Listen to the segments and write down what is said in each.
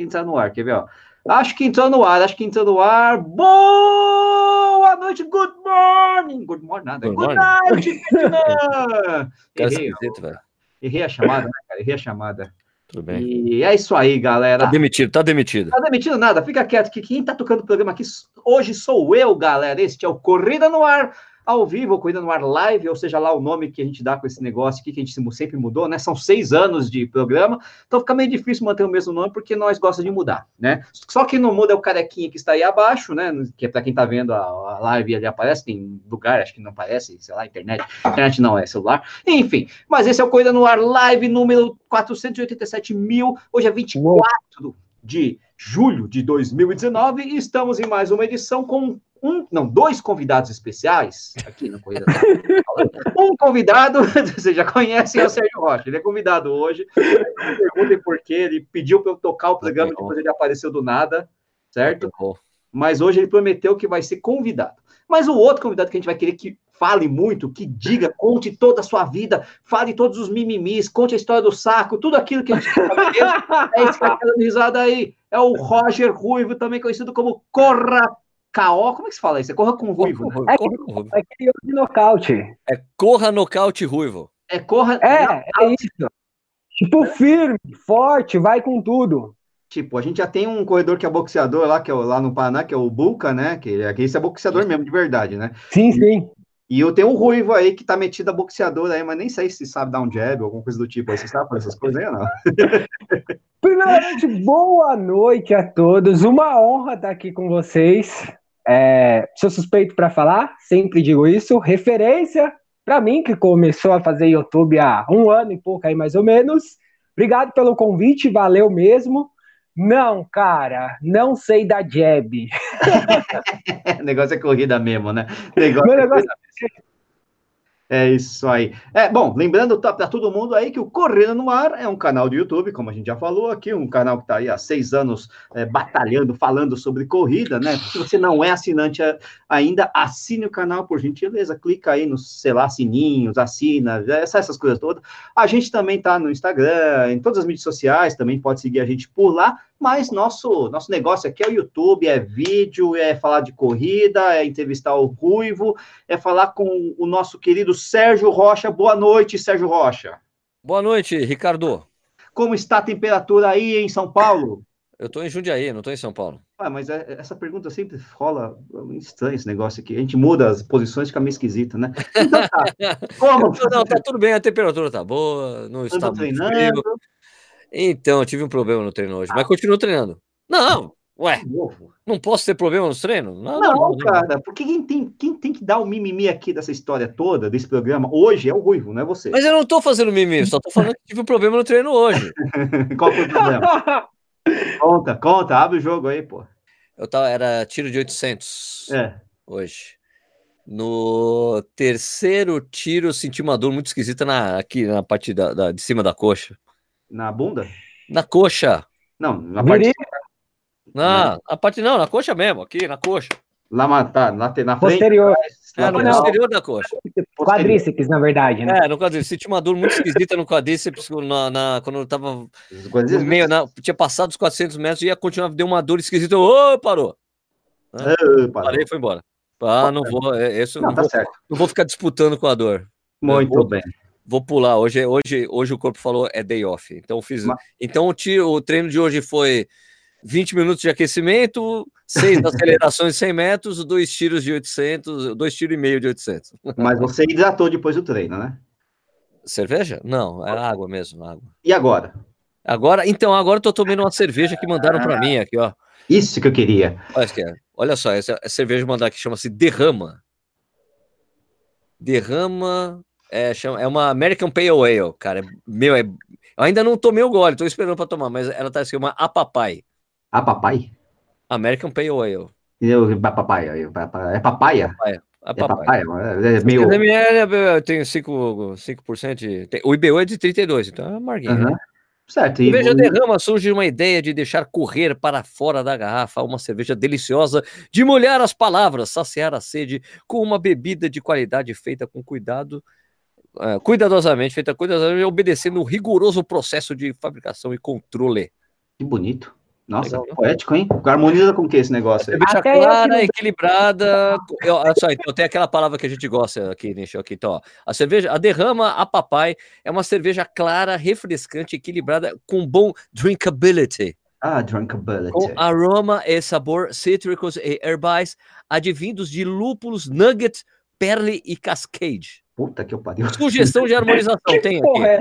entrar no ar, quer ver, ó? Acho que entrou no ar, acho que entrou no ar. Boa noite, good morning. Good morning, nada. Good, good night, Vietnã. Errei, errei a chamada, né, cara? Errei a chamada. Tudo bem. E é isso aí, galera. Tá demitido, tá demitido. Tá demitido nada, fica quieto que quem tá tocando o programa aqui hoje sou eu, galera. Este é o Corrida no Ar ao vivo, Corrida no Ar Live, ou seja lá o nome que a gente dá com esse negócio aqui, que a gente sempre mudou, né? São seis anos de programa, então fica meio difícil manter o mesmo nome, porque nós gostamos de mudar, né? Só quem não muda é o carequinha que está aí abaixo, né? Que é para quem está vendo a, a, live ali aparece, tem lugar, acho que não aparece, sei lá, internet. Internet não, é celular. Enfim, mas esse é o Corrida no Ar Live número 487 mil, hoje é 24 Uou. de julho de 2019 e estamos em mais uma edição com um, não, dois convidados especiais aqui na Corrida. um convidado, vocês já conhecem, é o Sérgio Rocha. Ele é convidado hoje. Perguntem por quê. Ele pediu para eu tocar o programa, depois ele apareceu do nada, certo? Mas hoje ele prometeu que vai ser convidado. Mas o outro convidado que a gente vai querer que fale muito, que diga, conte toda a sua vida, fale todos os mimimis, conte a história do saco, tudo aquilo que a gente tá é que tá dando risada aí. É o Roger Ruivo, também conhecido como Corra KO, como é que se fala isso? É corra com ruivo. Corra, né? é, corra com ruivo. é aquele de nocaute. É corra nocaute ruivo. É corra. É, é isso. Tipo, firme, forte, vai com tudo. Tipo, a gente já tem um corredor que é boxeador lá, que é lá no Paraná, que é o Bulca, né? Que aqui esse é boxeador mesmo, de verdade, né? Sim, sim. E eu tenho um ruivo aí que tá metido a boxeador aí, mas nem sei se sabe dar um jab ou alguma coisa do tipo. Aí você sabe fazer essas coisas aí ou não? Primeiramente, boa noite a todos. Uma honra estar aqui com vocês. É, sou suspeito para falar, sempre digo isso. Referência para mim, que começou a fazer YouTube há um ano e pouco aí, mais ou menos. Obrigado pelo convite, valeu mesmo. Não, cara, não sei da jab. o negócio é corrida mesmo, né? O negócio Meu é negócio é é isso aí. É, bom, lembrando para todo mundo aí que o Correndo no Ar é um canal do YouTube, como a gente já falou aqui, um canal que está aí há seis anos é, batalhando, falando sobre corrida, né? Se você não é assinante ainda, assine o canal, por gentileza, clica aí nos, sei lá, sininhos, assina, essas coisas todas. A gente também está no Instagram, em todas as mídias sociais, também pode seguir a gente por lá mas nosso, nosso negócio aqui é o YouTube, é vídeo, é falar de corrida, é entrevistar o Ruivo, é falar com o nosso querido Sérgio Rocha. Boa noite, Sérgio Rocha. Boa noite, Ricardo. Como está a temperatura aí em São Paulo? Eu estou em Jundiaí, não estou em São Paulo. Ah, mas é, essa pergunta sempre rola é estranho esse negócio aqui. A gente muda as posições, fica meio esquisito, né? Então tá. Como? Não, tá tudo bem, a temperatura tá boa, não está treinando. Frio. Então, tive um problema no treino hoje, mas continuo treinando. Não, ué, não posso ter problema nos treinos? Não, não, não cara, porque quem tem, quem tem que dar o mimimi aqui dessa história toda, desse programa, hoje é o Ruivo, não é você. Mas eu não tô fazendo mimimi, só tô falando que tive um problema no treino hoje. Qual foi o problema? conta, conta, abre o jogo aí, pô. Eu tava, era tiro de 800 é. hoje. No terceiro tiro, eu senti uma dor muito esquisita na, aqui na parte da, da de cima da coxa. Na bunda? Na coxa. Não, na parte. Na, a parte não, na coxa mesmo, aqui, na coxa. Lá, tá, na, na frente. Posterior. É, no posterior da coxa. Quadríceps, na verdade, né? É, no quadríceps. Senti uma dor muito esquisita no quadríceps na, na, quando eu tava no meio, na, tinha passado os 400 metros e ia continuar, deu uma dor esquisita. Ô, oh, parou. É, Parei e foi embora. Ah, não vou, é, isso, não, não, tá vou, certo. não vou ficar disputando com a dor. Muito vou, bem vou pular. Hoje, hoje, hoje o corpo falou é day off. Então fiz. Mas... Então o, tiro, o treino de hoje foi 20 minutos de aquecimento, seis acelerações de 100 metros, dois tiros de 800, dois tiros e meio de 800. Mas você hidratou depois do treino, né? Cerveja? Não, era água mesmo, água. E agora? Agora, então, agora eu tô tomando uma cerveja que mandaram para mim aqui, ó. Isso que eu queria. Olha, olha só, essa, essa cerveja mandar aqui chama-se Derrama. Derrama é, chama, é uma American Pale Ale, cara. Meu, é, eu ainda não tomei o gole, tô esperando para tomar, mas ela tá assim, uma Apapai. Apapai? American Pale Ale. Eu, papaya, é papaya. É papaya? É papaya. É, é meio... tem 5%, 5% de... O IBU é de 32, então é amarguinho. Uhum. Né? Certo. E cerveja derrama surge uma ideia de deixar correr para fora da garrafa uma cerveja deliciosa, de molhar as palavras, saciar a sede com uma bebida de qualidade feita com cuidado uh, cuidadosamente, feita cuidadosamente, obedecendo um rigoroso processo de fabricação e controle. Que bonito. Nossa, Legal, poético, hein? Harmoniza com o que esse negócio aí? Cerveja clara, equilibrada. Eu, olha só, então tem aquela palavra que a gente gosta aqui, Nicho, aqui, então, ó. A cerveja, a Derrama a Papai é uma cerveja clara, refrescante, equilibrada, com bom drinkability. Ah, drinkability. Com aroma e sabor cítricos e herbais, advindos de lúpulos, nugget, perle e cascade. Puta que eu pariu. Sugestão de harmonização tem aqui. É?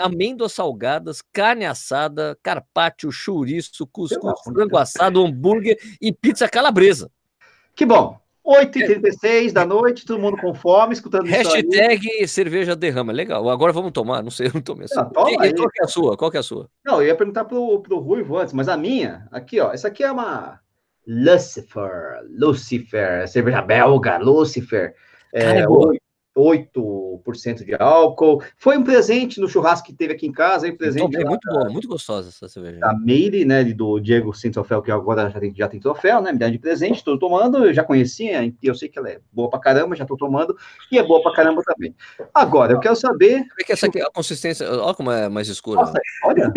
amêndoas salgadas, carne assada, carpaccio, chouriço, cuscuz, frango assado, hambúrguer e pizza calabresa. Que bom. 8h36 da noite, todo mundo com fome, escutando Hashtag isso cerveja derrama. Legal. Agora vamos tomar. Não sei, eu não tomei. Não, toma e, qual que é a sua? Qual que é a sua? Não, eu ia perguntar pro, pro Ruivo antes, mas a minha, aqui, ó. Essa aqui é uma Lucifer. Lucifer. Cerveja belga, Lucifer. É, é 8% de álcool. Foi um presente no churrasco que teve aqui em casa, aí presente. Tomei, muito boa, muito gostosa essa cerveja. Da Meire, né, do Diego sem troféu, que agora já tem, já tem troféu, né, me dá de presente, estou tomando, eu já conhecia, eu sei que ela é boa pra caramba, já estou tomando, e é boa pra caramba também. Agora, eu quero saber... É que essa aqui, a consistência, olha como é mais escura. Nossa, né? olha!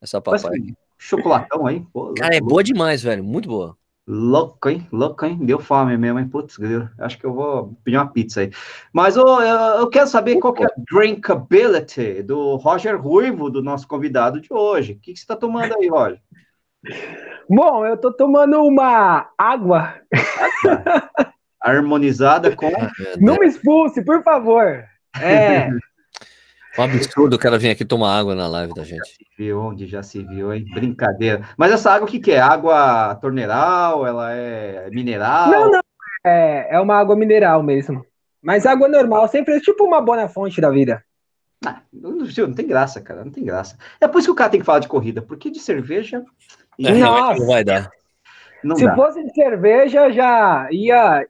Essa papai. Chocolatão aí. Pô, Cara, é boa demais, velho, muito boa. Louco, hein? Louco, hein? Deu fome mesmo, hein? Putz, acho que eu vou pedir uma pizza aí. Mas oh, eu quero saber qual que é a drinkability do Roger Ruivo, do nosso convidado de hoje. O que, que você está tomando aí, Roger? Bom, eu estou tomando uma água. Harmonizada com. Não me expulse, por favor. É. Um absurdo o cara vir aqui tomar água na live da gente. Já se viu, onde já se viu, hein? Brincadeira. Mas essa água, o que, que é? Água torneiral? Ela é mineral? Não, não. É, é uma água mineral mesmo. Mas água normal, sempre é tipo uma boa fonte da vida. Ah, não, não tem graça, cara. Não tem graça. É por isso que o cara tem que falar de corrida, porque de cerveja. É, Nossa, não vai dar. Não Se dá. fosse de cerveja, já ia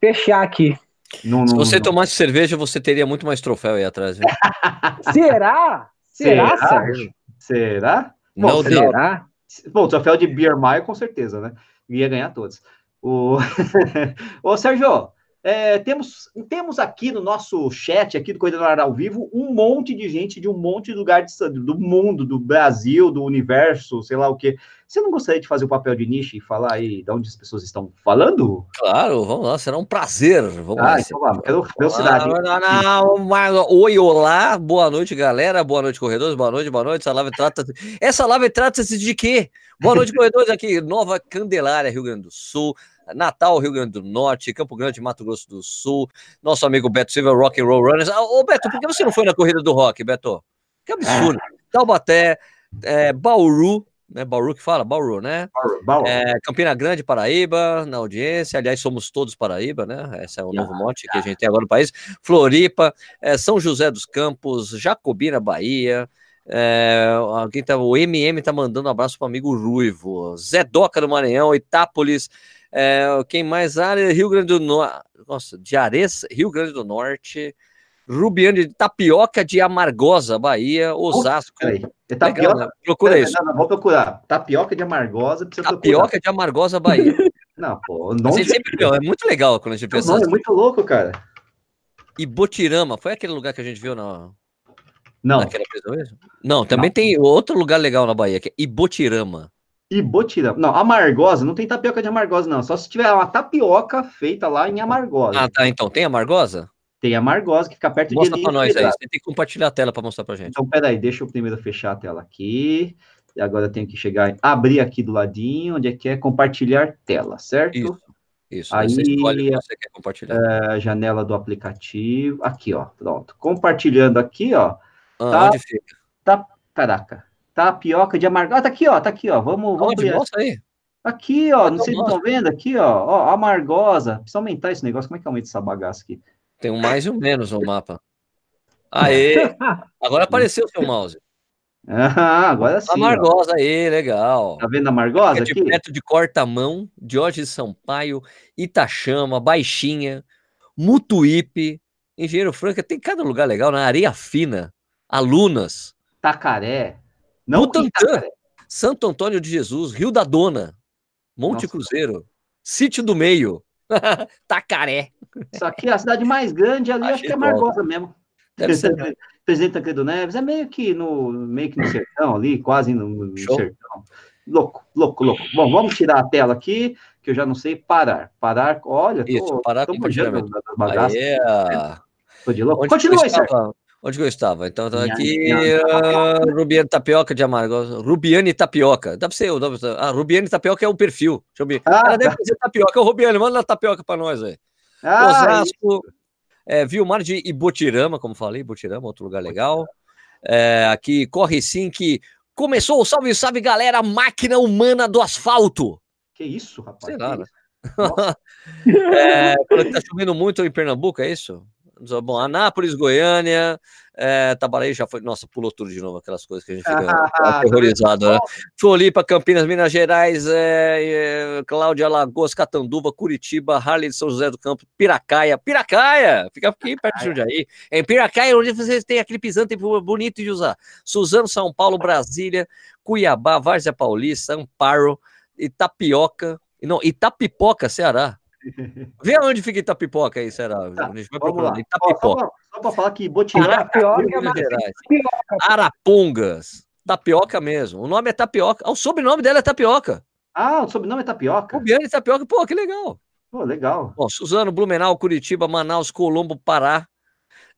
fechar aqui. Não, Se você não, tomasse cerveja, você teria muito mais troféu aí atrás. Será? Será, Será, Sérgio? Será? Bom, não será? Bom, o troféu de Beer Mile, com certeza, né? Ia ganhar todos. O... Ô, Sérgio, é, temos, temos aqui no nosso chat, aqui do Corrida no Ar ao Vivo, um monte de gente de um monte de lugar de, do mundo, do Brasil, do universo, sei lá o quê. Você não gostaria de fazer o papel de nicho e falar aí de onde as pessoas estão falando? Claro, vamos lá, será um prazer. Vamos ah, lá. Então vamos, quero velocidade. Oi, olá, boa noite, galera, boa noite, corredores, boa noite, boa noite. Essa live trata-se Essa live trata-se de quê? Boa noite, corredores, aqui, Nova Candelária, Rio Grande do Sul. Natal, Rio Grande do Norte, Campo Grande, Mato Grosso do Sul, nosso amigo Beto Silva, Rock and Roll Runners. Ah, ô, Beto, por que você não foi na corrida do rock, Beto? Que absurdo. Ah. Taubaté, é, Bauru, né? Bauru que fala? Bauru, né? Bauru, Bauru. É, Campina Grande, Paraíba, na audiência. Aliás, somos todos Paraíba, né? Esse é o novo mote que a gente tem agora no país. Floripa, é, São José dos Campos, Jacobina, Bahia. É, alguém tá, o MM tá mandando um abraço para o amigo Ruivo. Zé Doca do Maranhão, Itápolis, é, quem mais? Área Rio Grande do Norte. Nossa, de Ares, Rio Grande do Norte. Rubiano de Tapioca de Amargosa, Bahia, Osasco. Peraí. É tapioca, Legal, né? Procura isso. Não, não, vou procurar. Tapioca de Amargosa. Tapioca procurar. de Amargosa, Bahia. não, pô. Não sempre, é muito legal quando a gente pensa. Não, é muito louco, cara. E Botirama, foi aquele lugar que a gente viu na. Não. Naquela Não, também não. tem outro lugar legal na Bahia, que é Ibotirama. Ibotirama. Não, amargosa, não tem tapioca de amargosa, não. Só se tiver uma tapioca feita lá em amargosa. Ah, tá. Então, tem amargosa? Tem amargosa que fica perto Mostra de. Mostra pra nós aí. Você tem que compartilhar a tela para mostrar pra gente. Então, peraí, deixa eu primeiro fechar a tela aqui. E agora eu tenho que chegar, abrir aqui do ladinho, onde é que é compartilhar tela, certo? Isso. Isso. Aí, você escolhe você quer compartilhar. É, janela do aplicativo. Aqui, ó. Pronto. Compartilhando aqui, ó. Ah, tá, onde fica? Tá, caraca. Tapioca de amargosa. Ah, tá aqui, ó. Tá aqui, ó. Vamos, vamos Onde? Mostra aí. Aqui, ó. Não sei se estão vendo. Aqui, ó. ó. Amargosa. Precisa aumentar esse negócio. Como é que aumenta essa bagaça aqui? Tem um mais e um menos no mapa. Aê! Agora apareceu o seu mouse. Ah, agora sim. Amargosa aí, legal. Tá vendo a Amargosa aqui? De perto de Cortamão, Diógenes Sampaio, Itachama, Baixinha, Mutuípe, Engenheiro Franca, tem cada lugar legal, na Areia Fina, Alunas. Tacaré. Não Butantã, Santo Antônio de Jesus, Rio da Dona, Monte Nossa. Cruzeiro, Sítio do Meio, Tacaré. Isso aqui é a cidade mais grande ali, acho que é Margosa mesmo. Deve ser. Presidente Tancredo Neves, é meio que no, meio que no sertão ali, quase no, no sertão. Louco, louco, louco. Bom, vamos tirar a tela aqui, que eu já não sei parar. Parar, olha, tô, Isso, parar tô compartilhamento. Aí é... Tô de louco. Onde Continua aí, Onde eu estava? Então, tá aqui, uh, Rubiane Tapioca de Amargo. Rubiane Tapioca. Deve ser o nome. Ah, Rubiane Tapioca é o perfil. Deixa eu ver. Ah, Ela deve ser tapioca. Ô, Rubiane, manda a tapioca para nós aí. Ah, Osasco, é, Vilmar de Ibotirama, como falei, Ibotirama, outro lugar legal. É, aqui, Corre Sim, que começou o salve, salve, galera, máquina humana do asfalto. Que isso, rapaz? Sei lá, né? é, tá chovendo muito em Pernambuco, é isso? Bom, Anápolis, Goiânia, é, Tabaraí já foi. Nossa, pulou tudo de novo, aquelas coisas que a gente fica aterrorizado, né? Floripa, Campinas, Minas Gerais, é, é, Cláudia Lagoas, Catanduva, Curitiba, Harley de São José do Campo, Piracaia. Piracaia! Fica aqui perto de Jundiaí. Em Piracaia, onde você tem aquele pisante bonito de usar. Suzano, São Paulo, Brasília, Cuiabá, Várzea Paulista, Amparo, Itapioca. Não, Itapipoca, Ceará. Vê onde fica Itapipoca aí, será? Tá, a gente vai procurar. Itapipoca. Só, só para falar que Botirama... é Arapongas. Tapioca mesmo. O nome é Tapioca. O sobrenome dela é Tapioca. Ah, o sobrenome é Tapioca? Rubiane Tapioca. Pô, que legal. Pô, legal. Bom, Suzano, Blumenau, Curitiba, Manaus, Colombo, Pará,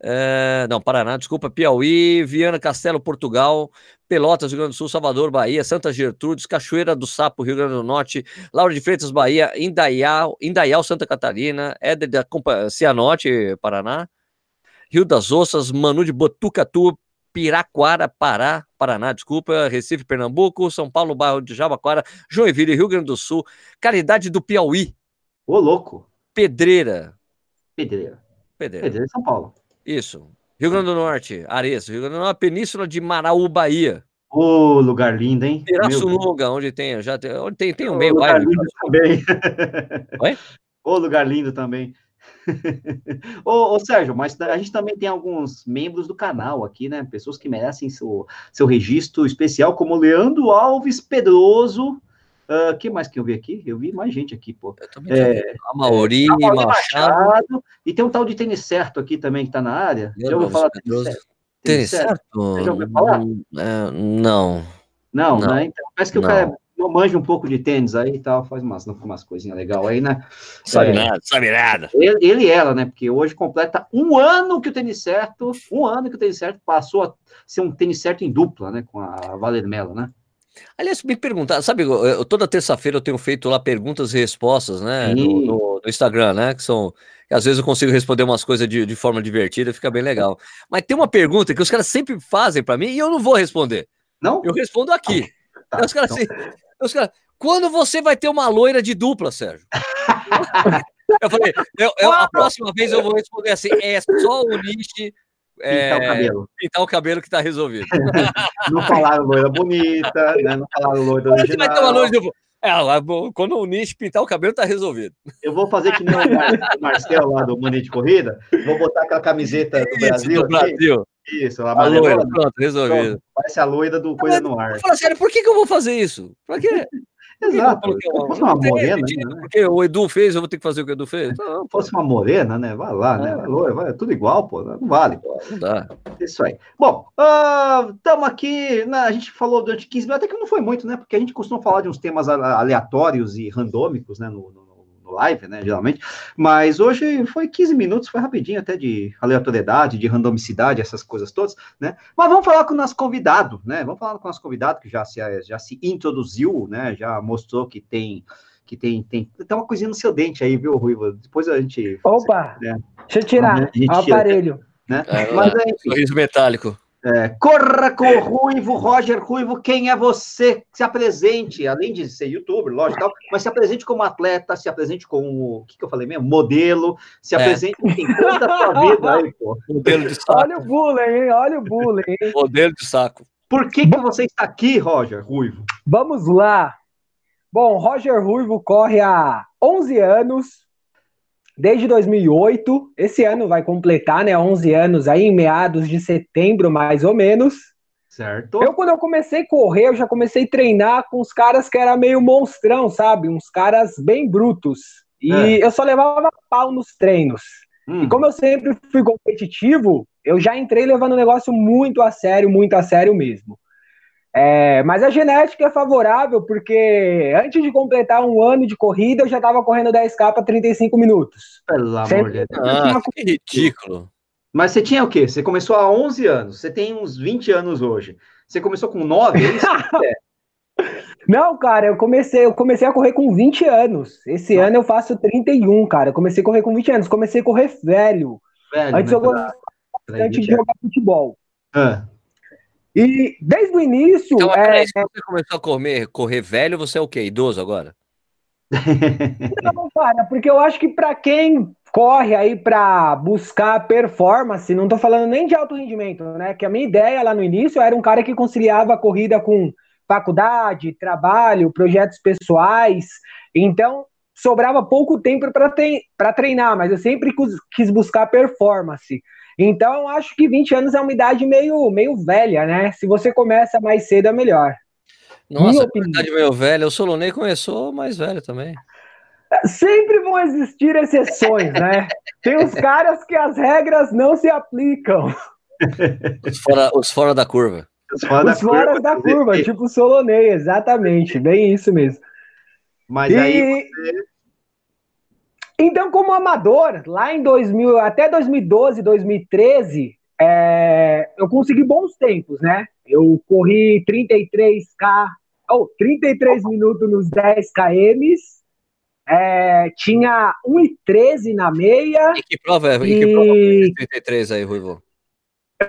é, não, Paraná, desculpa, Piauí, Viana Castelo, Portugal, Pelotas, Rio Grande do Sul, Salvador, Bahia, Santa Gertrudes, Cachoeira do Sapo, Rio Grande do Norte, Laura de Freitas, Bahia, Indaial, Indaial Santa Catarina, Éder da Cianorte, Paraná, Rio das Ossas, Manu de Botucatu, Piraquara, Pará, Paraná, desculpa, Recife, Pernambuco, São Paulo, bairro de Jabaquara, Joinville, Rio Grande do Sul, Caridade do Piauí. Ô, louco. Pedreira. Pedreira. Pedreira. Pedreira, São Paulo. Isso. Rio Grande do Norte, Ares, Rio Grande do Norte, Península de Maraú, Bahia. Ô, oh, lugar lindo, hein? Pirassununga, onde tem, já tem, onde tem, tem um meio lugar lindo também. Oi? Ô, lugar lindo também. ô, ô, Sérgio, mas a gente também tem alguns membros do canal aqui, né? Pessoas que merecem seu, seu registro especial, como Leandro Alves Pedroso, Uh, que mais que eu vi aqui? Eu vi mais gente aqui, pô. É, a Mauri, é, Machado. Machado. E tem um tal de tênis certo aqui também que tá na área. Já ouviu falar tênis certo? Tênis certo? Você já ouviu falar? É, não. Não, não. Né? Então, parece que não. o cara manja um pouco de tênis aí e tal, faz umas, umas coisinhas legais aí, né? Sabe é, nada, sabe nada. Ele, ele e ela, né? Porque hoje completa um ano que o tênis certo, um ano que o tênis certo passou a ser um tênis certo em dupla, né? Com a Valer Mello, né? Aliás, me perguntar, sabe, eu, toda terça-feira eu tenho feito lá perguntas e respostas, né, no, no, no, Instagram, né, que são, que às vezes eu consigo responder umas coisas de, de forma divertida, fica bem legal. Mas tem uma pergunta que os caras sempre fazem para mim e eu não vou responder. Não? Eu respondo aqui. Tá, os caras então... assim, os caras, quando você vai ter uma loira de dupla, Sérgio? eu falei, eu, eu, a próxima vez eu vou responder assim, é só o niche Pintar o é, cabelo. Pintar o cabelo que tá resolvido. não falaram loira bonita, né? Não falaram loira original. Vai ter uma. É, quando o Nish pintar o cabelo, tá resolvido. Eu vou fazer que nem o Marcel lá do Mania de Corrida, vou botar aquela camiseta do Isso, Brasil. Do Brasil. Isso, a, loira, pronto, resolvido. Parece a loira do Coisa no Ar. Fala sério, por que, que eu vou fazer isso? Pra quê? Exato. fosse uma morena, né? Porque o Edu fez, eu vou ter que fazer o que o Edu fez. Não, fosse uma morena, né? Vai lá, né? Vai, vai, tudo igual, pô. Não vale. Não dá. Isso aí. Bom, estamos uh, aqui. Né, a gente falou durante 15 minutos, até que não foi muito, né? Porque a gente costuma falar de uns temas aleatórios e randômicos, né? No, no, live, né, geralmente, mas hoje foi 15 minutos, foi rapidinho até de aleatoriedade, de randomicidade, essas coisas todas, né, mas vamos falar com o nosso convidado, né, vamos falar com o nosso convidado, que já se, já se introduziu, né, já mostrou que tem, que tem, tem, tem uma coisinha no seu dente aí, viu, Ruiva, depois a gente... Opa, né, deixa eu tirar o aparelho. Né? É, mas, é, sorriso metálico. É, corra com o Ruivo, Roger Ruivo, quem é você? Se apresente, além de ser youtuber, lógico, tal, mas se apresente como atleta, se apresente como, o que, que eu falei mesmo? Modelo, se é. apresente em toda a sua vida aí, pô. Modelo de saco. Olha o bullying, hein? Olha o bullying, hein? Modelo de saco. Por que, que você está aqui, Roger Ruivo? Vamos lá. Bom, Roger Ruivo corre há 11 anos, desde 2008. Esse ano vai completar, né, 11 anos aí em meados de setembro, mais ou menos. Certo. Eu quando eu comecei a correr, eu já comecei a treinar com os caras que era meio monstrão, sabe? Uns caras bem brutos. E é. eu só levava pau nos treinos. Hum. E como eu sempre fui competitivo, eu já entrei levando o negócio muito a sério, muito a sério mesmo. É, mas a genética é favorável, porque antes de completar um ano de corrida, eu já estava correndo 10K para 35 minutos. Pelo amor de Deus. Ah, que ridículo. Mas você tinha o quê? Você começou há 11 anos, você tem uns 20 anos hoje. Você começou com 9, é isso? é. Não, cara, eu comecei, eu comecei a correr com 20 anos. Esse Não. ano eu faço 31, cara. Eu comecei a correr com 20 anos, comecei a correr velho. velho Antes eu gostava bastante de jogar futebol. Ah. E desde o início. Então, é... se você começou a correr, correr velho, você é o quê? Idoso agora? Não, cara, porque eu acho que para quem corre aí para buscar performance, não tô falando nem de alto rendimento, né? Que a minha ideia lá no início era um cara que conciliava a corrida com faculdade, trabalho, projetos pessoais. Então, sobrava pouco tempo para treinar, mas eu sempre quis buscar performance. Então, acho que 20 anos é uma idade meio, meio velha, né? Se você começa mais cedo, é melhor. Nossa, a idade meio velha. O Solonei começou mais velho também. Sempre vão existir exceções, né? Tem os caras que as regras não se aplicam. Os fora, os fora da curva. Os fora, os da, fora curva, da curva, tipo o Solonei, exatamente. Bem isso mesmo. Mas e... aí você então, como amador, lá em 2000, até 2012, 2013, é, eu consegui bons tempos, né? Eu corri 33K, ou oh, 33 minutos nos 10 km, é, tinha 1,13 na meia. E que prova é? E... que prova foi 33 aí, Ruivo?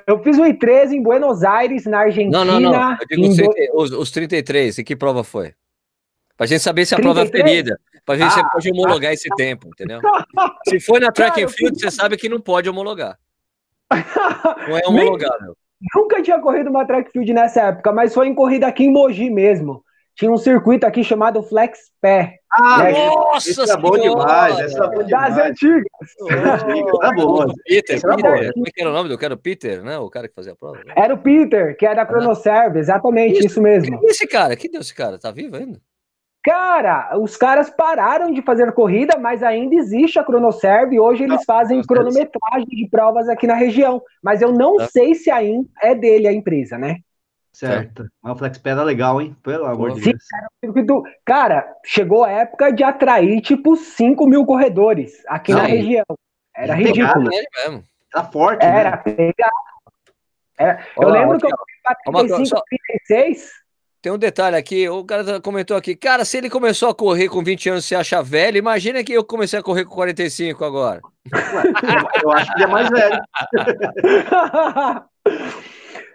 Eu fiz 1,13 em Buenos Aires, na Argentina. Não, não, não. Eu digo os, os 33, e que prova foi? Pra gente saber se a 33? prova é ferida. Pra gente ah, pode homologar ah, esse tempo, entendeu? Se for na track and field, você sabe que não pode homologar. Não é homologável. Nunca tinha corrido uma track field nessa época, mas foi em corrida aqui em Mogi mesmo. Tinha um circuito aqui chamado Flex Pé. Ah, né? nossa! Isso é bom demais, essa é bom demais. Das antigas. Oh, tá bom. Peter, Peter. Como é que era o nome do cara? Peter, né? O cara que fazia a prova. Né? Era o Peter, que era da Chronoserve, exatamente, isso, isso mesmo. Quem é esse cara? Que deu esse cara? Tá vivo ainda? Cara, os caras pararam de fazer corrida, mas ainda existe a Cronoserve. Hoje eles fazem cronometragem de provas aqui na região. Mas eu não sei se ainda é dele a empresa, né? Certo. Mas o FlexPad é legal, hein? Pelo amor de Deus. Cara, cara, chegou a época de atrair tipo 5 mil corredores aqui na região. Era ridículo. Mesmo. Era forte. Era né? pegado. Era... Eu lembro que eu fui 35, 36. Tem um detalhe aqui, o cara comentou aqui, cara, se ele começou a correr com 20 anos e se acha velho, imagina que eu comecei a correr com 45 agora. eu acho que ele é mais velho.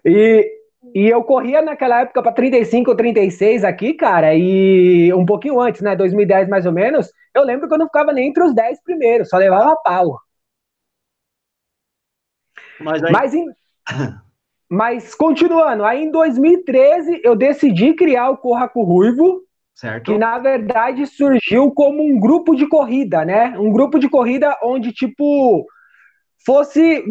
e, e eu corria naquela época para 35 ou 36 aqui, cara, e um pouquinho antes, né, 2010 mais ou menos, eu lembro que eu não ficava nem entre os 10 primeiros, só levava pau. Mas, aí... Mas em... Mas continuando, aí em 2013 eu decidi criar o Corra com Ruivo, certo. que na verdade surgiu como um grupo de corrida, né? Um grupo de corrida onde tipo fosse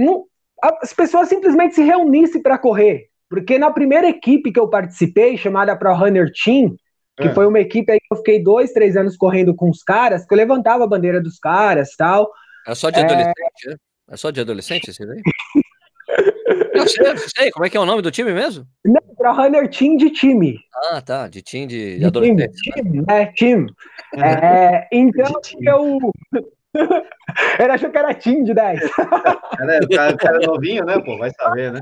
as pessoas simplesmente se reunissem para correr, porque na primeira equipe que eu participei, chamada Pro Runner Team, que é. foi uma equipe aí que eu fiquei dois, três anos correndo com os caras, que eu levantava a bandeira dos caras, tal. É só de adolescente, é, né? É só de adolescente esse daí? Eu sei, sei, como é que é o nome do time mesmo? Não, para Runner Team de time. Ah, tá, de time de, de adolescente. Time, né? é, time. É, então eu. Ele achou que era time de 10. É, o cara, o cara novinho, né, pô? Vai saber, né?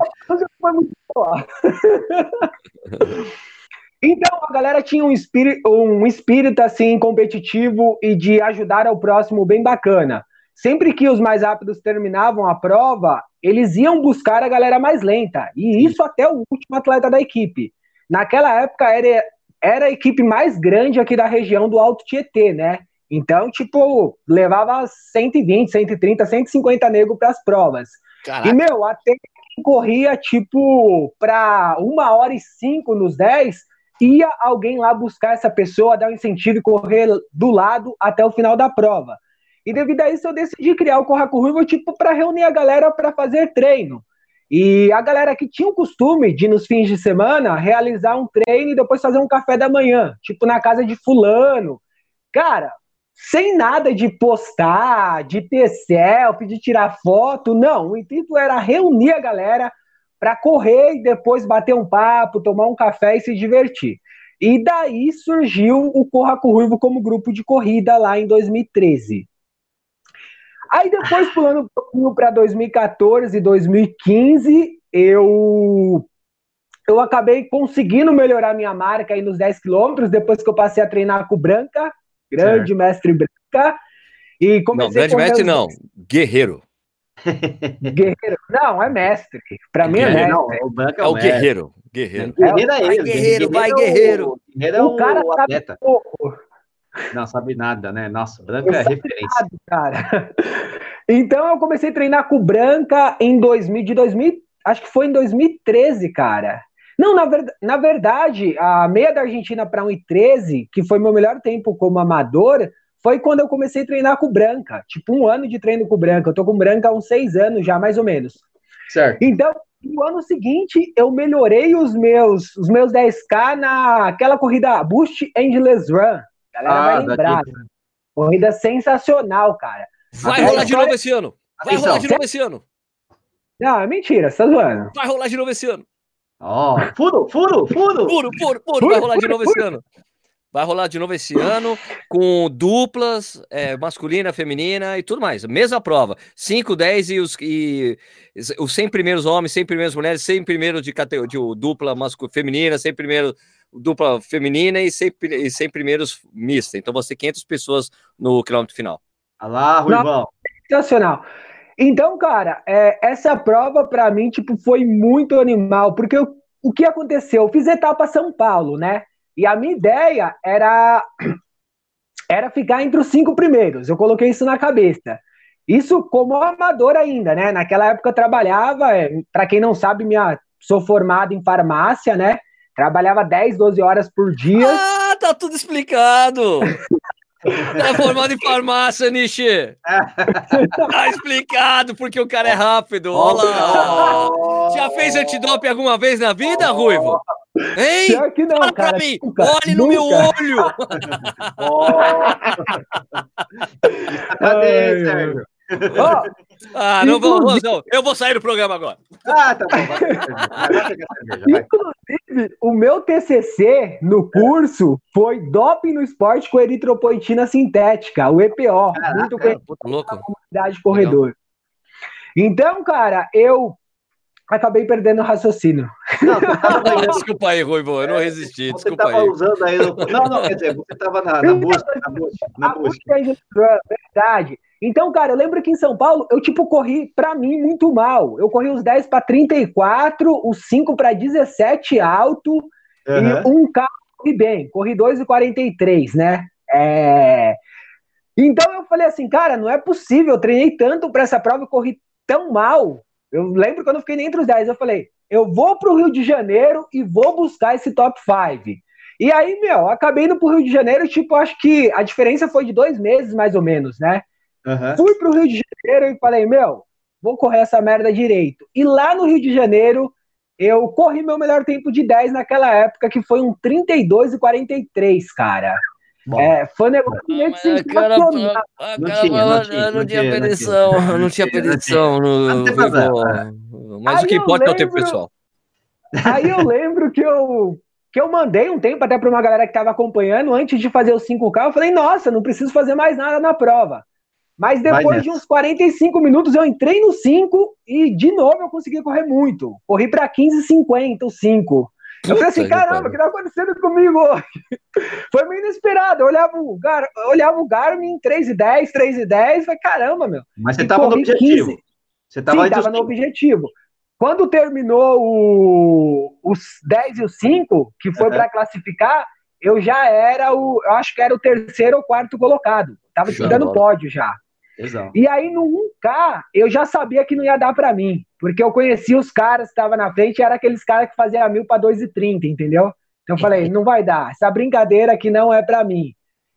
Então, a galera tinha um espírito, um espírito assim competitivo e de ajudar ao próximo bem bacana. Sempre que os mais rápidos terminavam a prova, eles iam buscar a galera mais lenta. E isso até o último atleta da equipe. Naquela época era, era a equipe mais grande aqui da região do Alto Tietê, né? Então, tipo, levava 120, 130, 150 negros para as provas. Caraca. E, meu, até corria, tipo, para uma hora e cinco nos 10, ia alguém lá buscar essa pessoa, dar um incentivo e correr do lado até o final da prova. E devido a isso eu decidi criar o Corra Ruivo, tipo, para reunir a galera para fazer treino. E a galera que tinha o costume de, nos fins de semana, realizar um treino e depois fazer um café da manhã, tipo na casa de fulano. Cara, sem nada de postar, de ter selfie, de tirar foto, não. O intuito era reunir a galera para correr e depois bater um papo, tomar um café e se divertir. E daí surgiu o Corra com Ruivo como grupo de corrida lá em 2013. Aí depois, pulando um pouquinho para 2014 e 2015, eu eu acabei conseguindo melhorar minha marca aí nos 10 quilômetros, depois que eu passei a treinar com o Branca, grande certo. mestre Branca. E comecei não, grande mestre não, guerreiro. Guerreiro. Não, é mestre. Para mim é mestre. Não, o Branca é, é o guerreiro. Guerreiro. Guerreiro é, ele. Guerreiro, vai, guerreiro. Guerreiro é o, o cara o atleta. pouco. Não sabe nada, né? Nossa, Branca eu é referência. Nada, cara. Então eu comecei a treinar com Branca em 2000, de 2000, acho que foi em 2013, cara. Não, na, ver, na verdade, a meia da Argentina para 1,13, que foi meu melhor tempo como amador, foi quando eu comecei a treinar com Branca. Tipo, um ano de treino com Branca. Eu tô com Branca há uns seis anos já, mais ou menos. Certo. Então, no ano seguinte, eu melhorei os meus, os meus 10K naquela corrida Boost Endless Run. A galera ah, vai lembrar. Daqui. Corrida sensacional, cara. Vai Até rolar de novo esse ano. Vai rolar de novo esse ano. Não, é mentira, você tá zoando. Vai rolar de novo esse ano. Ó, oh, furo, furo, furo. Furo, furo, furo. Vai rolar de novo esse ano. Vai rolar de novo esse ano, com duplas, é, masculina, feminina e tudo mais. Mesma prova. 5, 10 e os, e os 100 primeiros homens, 100 primeiras mulheres, 100 primeiros de, categoria, de dupla masculina, feminina, 100 primeiros dupla feminina e 100, e 100 primeiros mista. Então, você 500 pessoas no quilômetro final. Olha lá, Ruivão. Sensacional. Então, cara, é, essa prova para mim tipo foi muito animal, porque eu, o que aconteceu? Eu fiz etapa São Paulo, né? E a minha ideia era era ficar entre os cinco primeiros. Eu coloquei isso na cabeça. Isso como amador ainda, né? Naquela época eu trabalhava, é, para quem não sabe, minha sou formado em farmácia, né? Trabalhava 10, 12 horas por dia. Ah, tá tudo explicado. Tá formado em farmácia, Nishi. Tá explicado porque o cara é rápido. Olá. Já fez antidoping alguma vez na vida, Ruivo? Hein? Pior que não, Fala cara, pra mim. Nunca, Olhe no meu olho. Cadê, Sérgio? Oh, ah, não vou, não, eu vou sair do programa agora. Ah, tá bom. Inclusive, o meu TCC no curso foi doping no esporte com eritropoetina sintética, o EPO, Caraca, muito conhecido na comunidade corredor. Então, cara, eu acabei perdendo o raciocínio. Não, desculpa aí, Ruivo, eu não resisti, você desculpa aí. Usando aí no... Não, não, quer dizer, você estava na, na busca, na busca, na busca. Verdade. Então, cara, eu lembro que em São Paulo eu, tipo, corri, para mim, muito mal. Eu corri os 10 para 34, os 5 para 17 alto uhum. e um carro corri bem. Corri 2 e 43, né? É... Então eu falei assim, cara, não é possível. Eu treinei tanto para essa prova e corri tão mal. Eu lembro quando eu fiquei entre os 10, eu falei, eu vou pro Rio de Janeiro e vou buscar esse top 5. E aí, meu, acabei indo pro Rio de Janeiro, tipo, acho que a diferença foi de dois meses, mais ou menos, né? Uhum. Fui pro Rio de Janeiro e falei, meu, vou correr essa merda direito. E lá no Rio de Janeiro, eu corri meu melhor tempo de 10 naquela época, que foi um 32 e 43, cara. Bom, é, foi um negócio meio sensacional. Não tinha, não tinha, não tinha no Mas o que importa é o tempo pessoal. Aí eu lembro que eu que eu mandei um tempo até para uma galera que estava acompanhando antes de fazer os 5K, eu falei: "Nossa, não preciso fazer mais nada na prova". Mas depois de uns 45 minutos eu entrei no 5 e de novo eu consegui correr muito. Corri para 15,50 o 5. Eu falei assim, caramba, o que tá acontecendo comigo hoje? Foi meio inesperado. Eu olhava o, Gar, eu olhava o Garmin 3 e 10, 3 e 10, falei, caramba, meu. Mas você tava no objetivo. 15. Você tava, Sim, tava no objetivo. Quando terminou o, os 10 e os 5, que foi uhum. para classificar, eu já era o, eu acho que era o terceiro ou quarto colocado. Tava disputando pódio já. Exato. E aí no 1K eu já sabia que não ia dar para mim, porque eu conhecia os caras que estavam na frente, era aqueles caras que faziam mil para 2,30, entendeu? Então eu falei, não vai dar, essa brincadeira aqui não é para mim.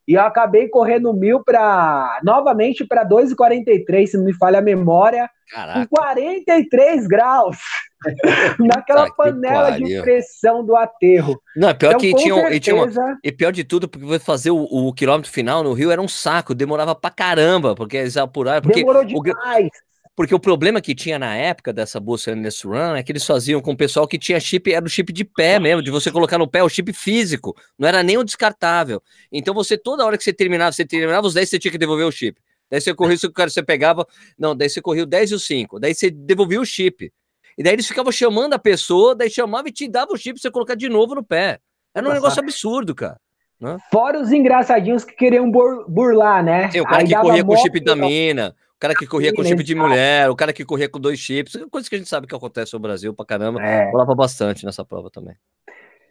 e eu acabei correndo mil para novamente para 2,43, se não me falha a memória, Caraca. com 43 graus. naquela panela de pressão do aterro. Não, pior então, que tinha, certeza... e, tinha uma, e pior de tudo, porque fazer o, o, quilômetro final no Rio era um saco, demorava pra caramba, porque eles apuraram. Porque Demorou demais. O, porque o problema que tinha na época dessa Bolsa Ness Run é que eles faziam com o pessoal que tinha chip, era o chip de pé mesmo, de você colocar no pé, o chip físico, não era nem o descartável. Então você, toda hora que você terminava, você terminava os 10, você tinha que devolver o chip. Daí você corria, você pegava, não, daí você corria o 10 e o 5, daí você devolvia o chip. E daí eles ficavam chamando a pessoa, daí chamava e te dava o chip pra você colocar de novo no pé. Era um Nossa. negócio absurdo, cara. Né? Fora os engraçadinhos que queriam burlar, né? Sim, o cara Aí que corria com o chip da mina, o cara que corria com chip de mulher, o cara que corria com dois chips, coisa que a gente sabe que acontece no Brasil pra caramba. É. Rolava bastante nessa prova também.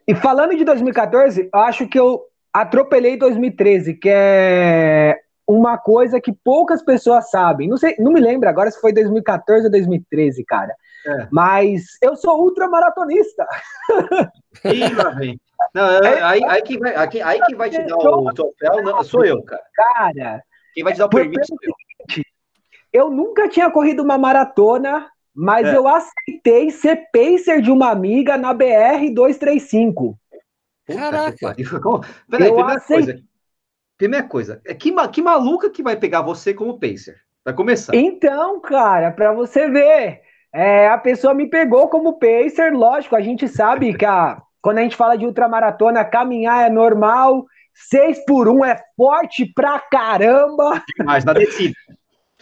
E falando de 2014, eu acho que eu atropelei 2013, que é uma coisa que poucas pessoas sabem. Não sei, não me lembro agora se foi 2014 ou 2013, cara. É. Mas eu sou ultramaratonista. Ih, lá vem. Não, é, aí, aí, que vai, aí, aí que vai te dar o troféu não, sou eu, cara. Cara, quem vai te dar o permissão sou eu. Eu nunca tinha corrido uma maratona, mas é. eu aceitei ser pacer de uma amiga na BR 235. Caraca. Peraí, primeira coisa. Primeira coisa, é que, que maluca que vai pegar você como pacer? Vai começar. Então, cara, para você ver, é, a pessoa me pegou como pacer, lógico, a gente sabe que a, quando a gente fala de ultramaratona, caminhar é normal, 6 por 1 é forte pra caramba. Mas na descida.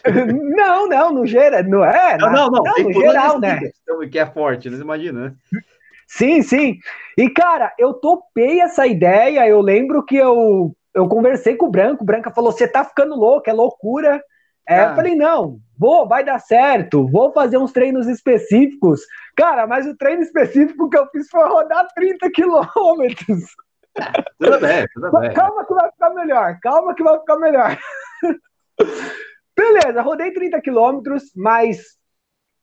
Não, não, no geral, não é? Não, não, não, não no geral, né? Que é forte, não imagina, né? Sim, sim. E, cara, eu topei essa ideia, eu lembro que eu, eu conversei com o Branco, o Branco falou, você tá ficando louco, é loucura. É, ah. Eu falei, não, vou, vai dar certo, vou fazer uns treinos específicos. Cara, mas o treino específico que eu fiz foi rodar 30 quilômetros. Tudo bem, tudo bem. Calma que vai ficar melhor, calma que vai ficar melhor. Beleza, rodei 30 quilômetros, mas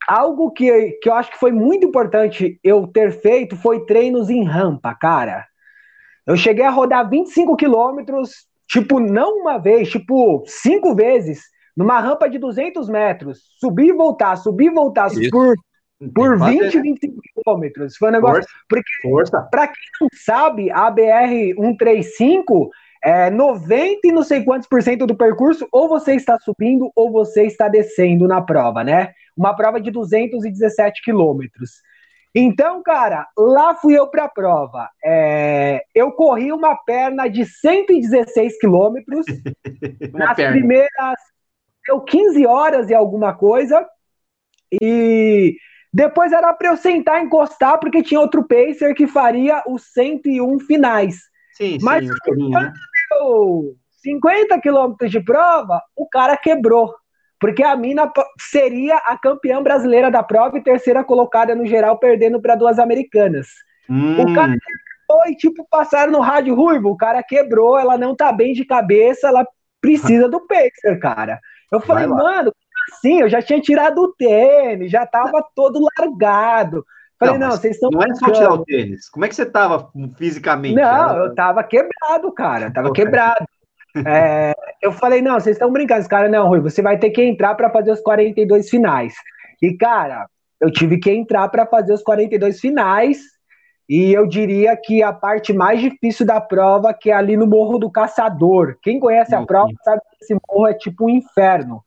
algo que, que eu acho que foi muito importante eu ter feito foi treinos em rampa, cara. Eu cheguei a rodar 25 quilômetros, tipo, não uma vez, tipo, cinco vezes, numa rampa de 200 metros. Subir e voltar, subir e voltar Isso. por, por 20, 25 quilômetros. Foi um negócio. Força. Porque, para quem não sabe, a BR-135 é, 90 e não sei quantos por cento do percurso, ou você está subindo ou você está descendo na prova, né? Uma prova de 217 quilômetros. Então, cara, lá fui eu para a prova. É, eu corri uma perna de 116 quilômetros nas perna. primeiras deu 15 horas e alguma coisa. E depois era para eu sentar encostar, porque tinha outro pacer que faria os 101 finais. Sim, Mas sim, né? 50 quilômetros de prova, o cara quebrou. Porque a mina seria a campeã brasileira da prova e terceira colocada no geral, perdendo para duas americanas. Hum. O cara quebrou e, tipo, passaram no rádio ruivo. O cara quebrou, ela não tá bem de cabeça, ela precisa do pacer, cara. Eu falei, mano, assim, eu já tinha tirado o tênis, já tava todo largado. Falei, não, não vocês estão. Não é só tirar o tênis. Como é que você tava fisicamente? Não, eu tava quebrado, cara. Eu tava quebrado. É, eu falei, não, vocês estão brincando. Os caras, não, Rui, você vai ter que entrar para fazer os 42 finais. E, cara, eu tive que entrar para fazer os 42 finais. E eu diria que a parte mais difícil da prova, que é ali no Morro do Caçador. Quem conhece a prova sabe que esse morro é tipo um inferno.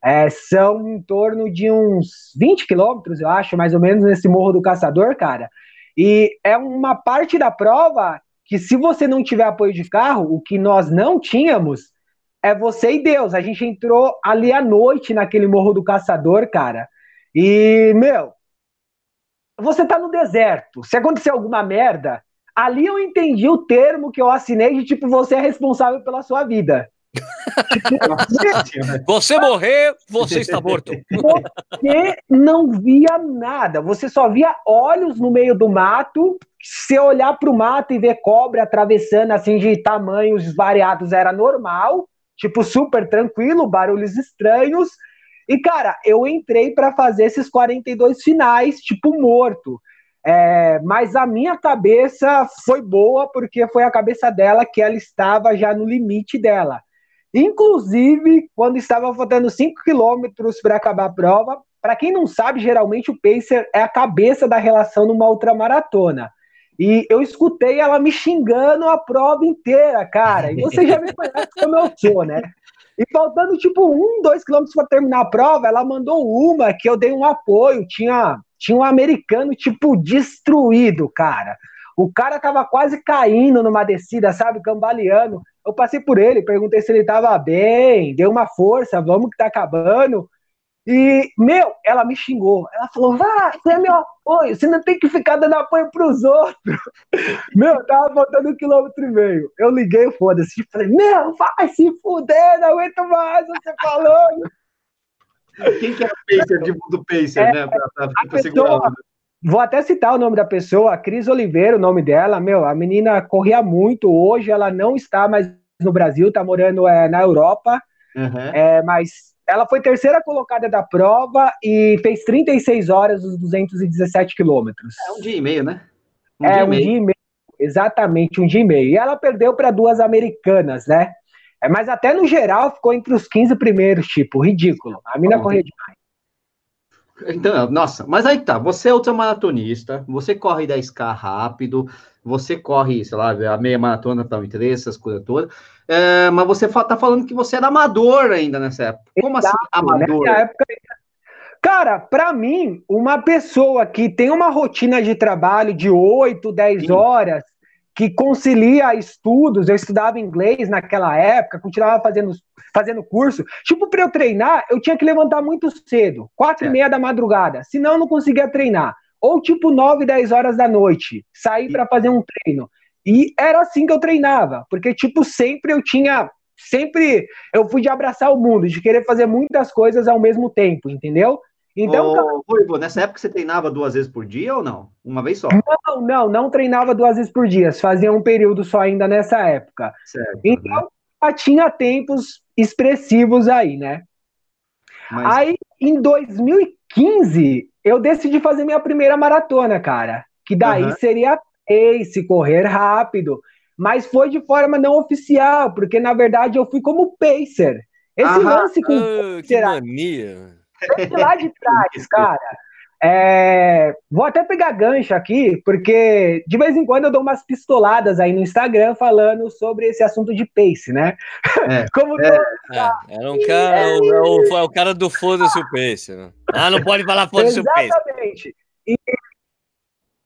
É, são em torno de uns 20 quilômetros, eu acho, mais ou menos, nesse Morro do Caçador, cara. E é uma parte da prova que, se você não tiver apoio de carro, o que nós não tínhamos, é você e Deus. A gente entrou ali à noite naquele Morro do Caçador, cara. E, meu, você tá no deserto. Se acontecer alguma merda, ali eu entendi o termo que eu assinei de tipo, você é responsável pela sua vida. você morrer, você está morto. Você não via nada, você só via olhos no meio do mato. Se olhar para o mato e ver cobra atravessando assim de tamanhos variados era normal, tipo super tranquilo, barulhos estranhos. E cara, eu entrei para fazer esses 42 finais, tipo morto. É, mas a minha cabeça foi boa porque foi a cabeça dela que ela estava já no limite dela. Inclusive, quando estava faltando 5 quilômetros para acabar a prova, para quem não sabe, geralmente o pacer é a cabeça da relação numa ultramaratona. E eu escutei ela me xingando a prova inteira, cara. E você já me conhece como eu sou, né? E faltando tipo um, dois quilômetros para terminar a prova, ela mandou uma que eu dei um apoio. Tinha, tinha um americano tipo destruído, cara. O cara tava quase caindo numa descida, sabe, cambaleando. Eu passei por ele, perguntei se ele tava bem, dei uma força, vamos que tá acabando. E, meu, ela me xingou. Ela falou: vá, você é meu apoio, você não tem que ficar dando apoio pros outros. meu, tava faltando um quilômetro e meio. Eu liguei, foda-se, falei: meu, vai se fuder, não aguento mais você falando. Quem que é o Pacer, tipo do Pacer, é, né? Pra, pra, pra pessoa, Vou até citar o nome da pessoa, Cris Oliveira, o nome dela. Meu, a menina corria muito. Hoje ela não está mais no Brasil, tá morando é, na Europa. Uhum. É, mas ela foi terceira colocada da prova e fez 36 horas os 217 quilômetros. É um dia e meio, né? Um é, dia um dia e meio. Exatamente, um dia e meio. E ela perdeu para duas americanas, né? É, mas até no geral ficou entre os 15 primeiros, tipo, ridículo. A mina corria demais. Então, nossa, mas aí tá, você é ultramaratonista, você corre 10K rápido, você corre, sei lá, a meia maratona o três, essas coisas todas, é, mas você tá falando que você era amador ainda nessa época. Como assim, Exato, assim, amador? Época... Cara, para mim, uma pessoa que tem uma rotina de trabalho de 8, 10 Sim. horas, que concilia estudos, eu estudava inglês naquela época, continuava fazendo, fazendo curso. Tipo, para eu treinar, eu tinha que levantar muito cedo, quatro é. e meia da madrugada, senão eu não conseguia treinar. Ou tipo 9, 10 horas da noite, sair para fazer um treino. E era assim que eu treinava, porque tipo, sempre eu tinha, sempre eu fui de abraçar o mundo, de querer fazer muitas coisas ao mesmo tempo, entendeu? Então, Ô, Ruivo, nessa época você treinava duas vezes por dia ou não? Uma vez só? Não, não, não treinava duas vezes por dia. Fazia um período só ainda nessa época. Certo, então, né? já tinha tempos expressivos aí, né? Mas... Aí, em 2015, eu decidi fazer minha primeira maratona, cara. Que daí uhum. seria pace, correr rápido. Mas foi de forma não oficial, porque na verdade eu fui como pacer. Esse Aham. lance com. Oh, que mania! lá de trás, cara. É, vou até pegar gancho aqui, porque de vez em quando eu dou umas pistoladas aí no Instagram falando sobre esse assunto de pace, né? É, Como é, é, era um cara, é, o, o, o, cara do foda-se o pace. Né? Ah, não pode falar foda-se o pace. Exatamente. E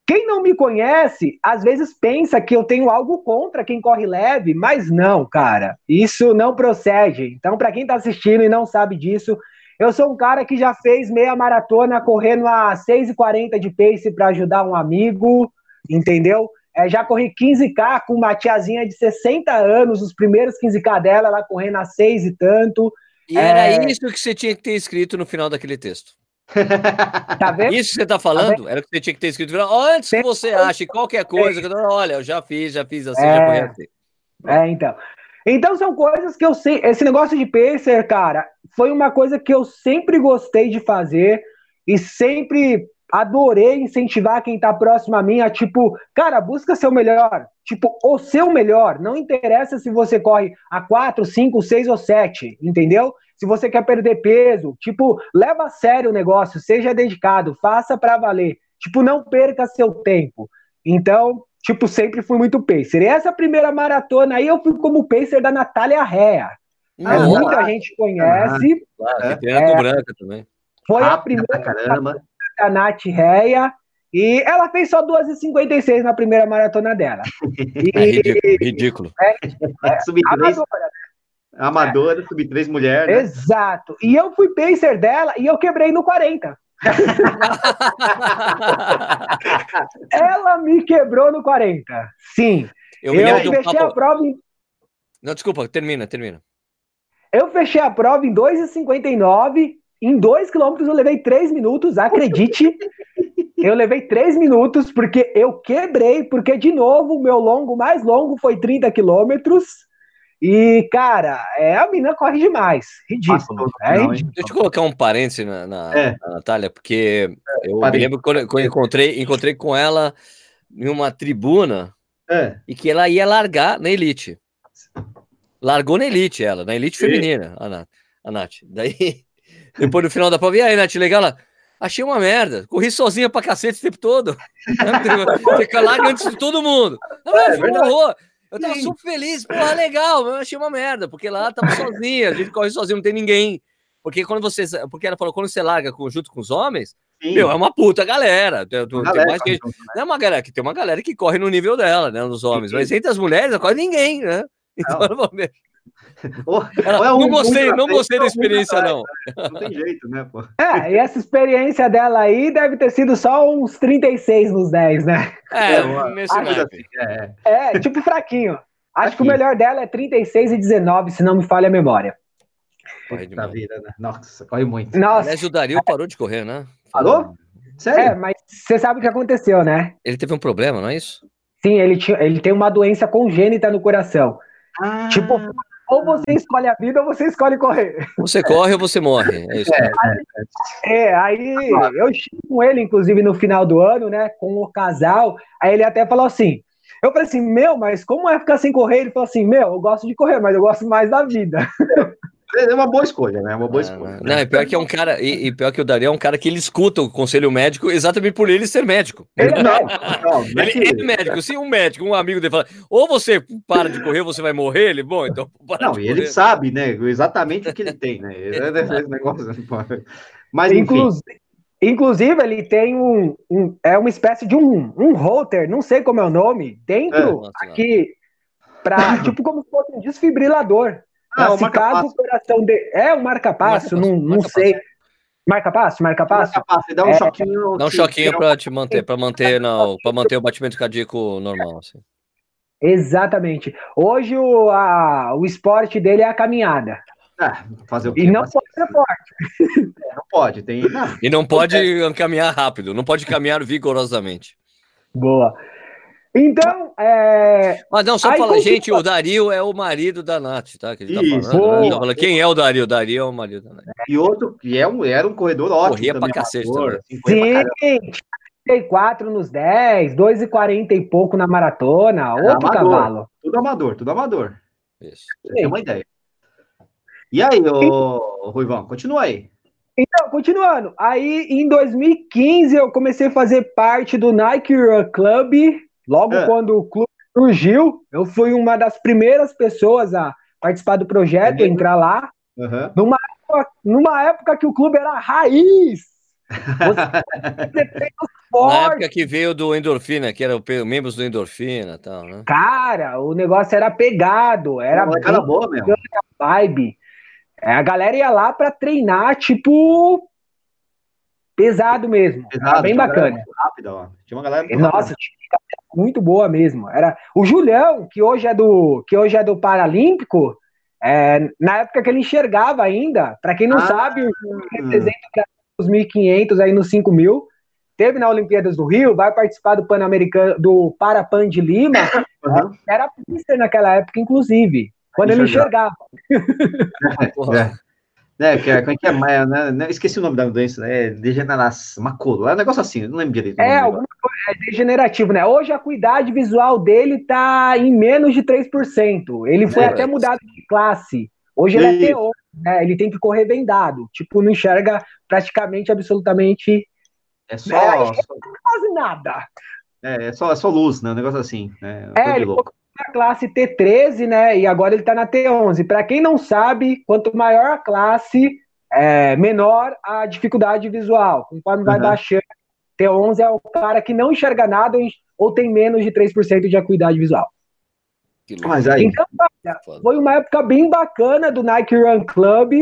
quem não me conhece, às vezes pensa que eu tenho algo contra quem corre leve, mas não, cara. Isso não procede. Então, para quem tá assistindo e não sabe disso, eu sou um cara que já fez meia maratona correndo a 6h40 de pace para ajudar um amigo, entendeu? É, já corri 15K com uma tiazinha de 60 anos, os primeiros 15K dela, ela correndo a 6 e tanto. E é... era isso que você tinha que ter escrito no final daquele texto. Tá vendo? Isso que você está falando tá era o que você tinha que ter escrito. Antes que você ache qualquer coisa, olha, eu já fiz, já fiz assim, é... já assim. É, então. Então são coisas que eu sei. Esse negócio de pacer, cara, foi uma coisa que eu sempre gostei de fazer e sempre adorei incentivar quem tá próximo a mim a tipo, cara, busca ser o melhor. Tipo, o seu melhor. Não interessa se você corre a 4, 5, 6 ou 7, entendeu? Se você quer perder peso, tipo, leva a sério o negócio, seja dedicado, faça para valer. Tipo, não perca seu tempo. Então, tipo, sempre fui muito pacer. E essa primeira maratona aí eu fui como pacer da Natália Rea. Ah, muita gente conhece. Ah, que é, branca também. Foi a primeira caramba. da Nath Rea. E ela fez só 2h56 na primeira maratona dela. E, é ridículo. ridículo. É, é, amadora. Amadora, sub-3 mulher. Né? Exato. E eu fui pacer dela e eu quebrei no 40. Ela me quebrou no 40. Sim. Eu, eu fechei papo... a prova em... Não, desculpa, termina, termina. Eu fechei a prova em 2,59. Em 2 quilômetros eu levei 3 minutos, acredite. eu levei 3 minutos porque eu quebrei, porque, de novo, o meu longo mais longo foi 30 quilômetros. E, cara, é, a menina corre demais. Ridículo. É ridículo. Deixa eu colocar um parênteses na, na, é. na Natália, porque é, eu me lembro quando, quando eu encontrei, encontrei com ela em uma tribuna é. e que ela ia largar na Elite. Largou na Elite, ela, na Elite feminina, a Nath. A Nath. Daí, depois no final da prova, e aí, Nath, legal? Ela, achei uma merda. Corri sozinha pra cacete o tempo todo. Fica larga antes de todo mundo. Não, é, foi um horror. Eu tava Sim. super feliz, porra, legal, mas eu achei uma merda, porque lá tava sozinha, a gente corre sozinho, não tem ninguém. Porque quando você. Porque ela falou, quando você larga junto com os homens, Sim. meu, é uma puta galera. Tem, tem galera, mais que, não é uma galera que tem uma galera que corre no nível dela, né? Nos homens. Sim. Mas entre as mulheres, não corre ninguém, né? Então, Ela, é um, não gostei, não gostei da experiência, não. Não tem jeito, né, pô? É, e essa experiência dela aí deve ter sido só uns 36 nos 10, né? É, é acho, assim, é. é, tipo fraquinho. Acho Aqui. que o melhor dela é 36 e 19, se não me falha a memória. Corre da vida, né? Nossa, corre muito. Nossa. Aliás, o Dario parou de correr, né? Parou? Sério? É, mas você sabe o que aconteceu, né? Ele teve um problema, não é isso? Sim, ele, tinha, ele tem uma doença congênita no coração. Ah. Tipo, ou você escolhe a vida ou você escolhe correr. Você corre ou você morre. É, isso. é, é, é aí eu estive com ele, inclusive, no final do ano, né? Com o casal. Aí ele até falou assim: eu falei assim, meu, mas como é ficar sem correr? Ele falou assim, meu, eu gosto de correr, mas eu gosto mais da vida. É uma boa escolha, né? É uma boa ah, escolha. Não, é pior que é um cara, e, e, pior que o Dario é um cara que ele escuta o conselho médico exatamente por ele ser médico. Ele não, não, não é ele é médico. Se um médico, um amigo dele fala, ou você para de correr, você vai morrer, ele, bom, então para Não, e ele sabe, né? Exatamente o que ele tem, né? Esse negócio. Mas, Inclusive, Inclusive, ele tem um, um, é uma espécie de um, um router, não sei como é o nome, dentro é, aqui, para tipo como se fosse um desfibrilador. Ah, se caso o coração de... É um marca-passo, não, não marca sei. Marca-passo, marca-passo? Marca dá um é, choquinho. Dá um choquinho para te manter, para manter, para manter o batimento cardíaco normal. Assim. Exatamente. Hoje o, a, o esporte dele é a caminhada. Ah, fazer o quê? E não pode ser forte. É, não pode, tem. Não. E não pode é. caminhar rápido, não pode caminhar vigorosamente. Boa. Então, é... Mas não, só Aí, fala, gente, o Dario é o marido da Nath, tá? Que ele tá Isso, falando. Né? Tá falando, quem é o Dario? O Dario é o marido da Nath. E outro, que é um, era um corredor ótimo. Corria também, pra cacete também. Sim, 34 nos 10, 2,40 e pouco na maratona, é outro amador, cavalo. Tudo amador, tudo amador. Isso. Você tem uma ideia. E aí, ô, Ruivão, continua aí. Então, continuando. Aí, em 2015, eu comecei a fazer parte do Nike Run Club. Logo é. quando o clube surgiu, eu fui uma das primeiras pessoas a participar do projeto, uhum. entrar lá. Uhum. Numa, época, numa época que o clube era raiz. Na época que veio do Endorfina, que era o membros do Endorfina e tal, né? Cara, o negócio era pegado, era bem boa mesmo. vibe. É, a galera ia lá para treinar, tipo, pesado mesmo. Pesado, bem bacana. Rápida, ó. Tinha uma galera muito Nossa, muito boa mesmo. Era o Julião, que hoje é do que hoje é do Paralímpico, é, na época que ele enxergava ainda, para quem não ah, sabe, representa os 1.500 aí nos 5.000, teve na Olimpíadas do Rio, vai participar do Pan-Americano, do Parapan de Lima, uhum. era pista naquela época, inclusive. Quando ele enxergava. É, é, que é, como é que é? Né, né, esqueci o nome da doença, né? É degeneração, macula, é um negócio assim, não lembro direito. É, alguma coisa, é degenerativo, né? Hoje a cuidade visual dele tá em menos de 3%. Ele foi é, até mudado de classe. Hoje ele e... é teor, né? Ele tem que correr vendado. Tipo, não enxerga praticamente, absolutamente. É só. É, só... quase nada. É, é só, é só luz, né? Um negócio assim. Né? É, ele louco na classe T13, né? E agora ele está na T11. Para quem não sabe, quanto maior a classe, é, menor a dificuldade visual. Conforme vai uhum. baixando, T11 é o cara que não enxerga nada ou tem menos de 3% de acuidade visual. Mas aí... Então, foi uma época bem bacana do Nike Run Club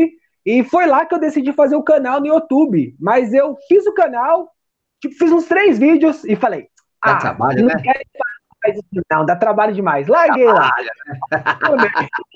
e foi lá que eu decidi fazer o canal no YouTube. Mas eu fiz o canal, tipo, fiz uns três vídeos e falei, ah, trabalho, não né? quero não, dá trabalho demais. Larguei lá.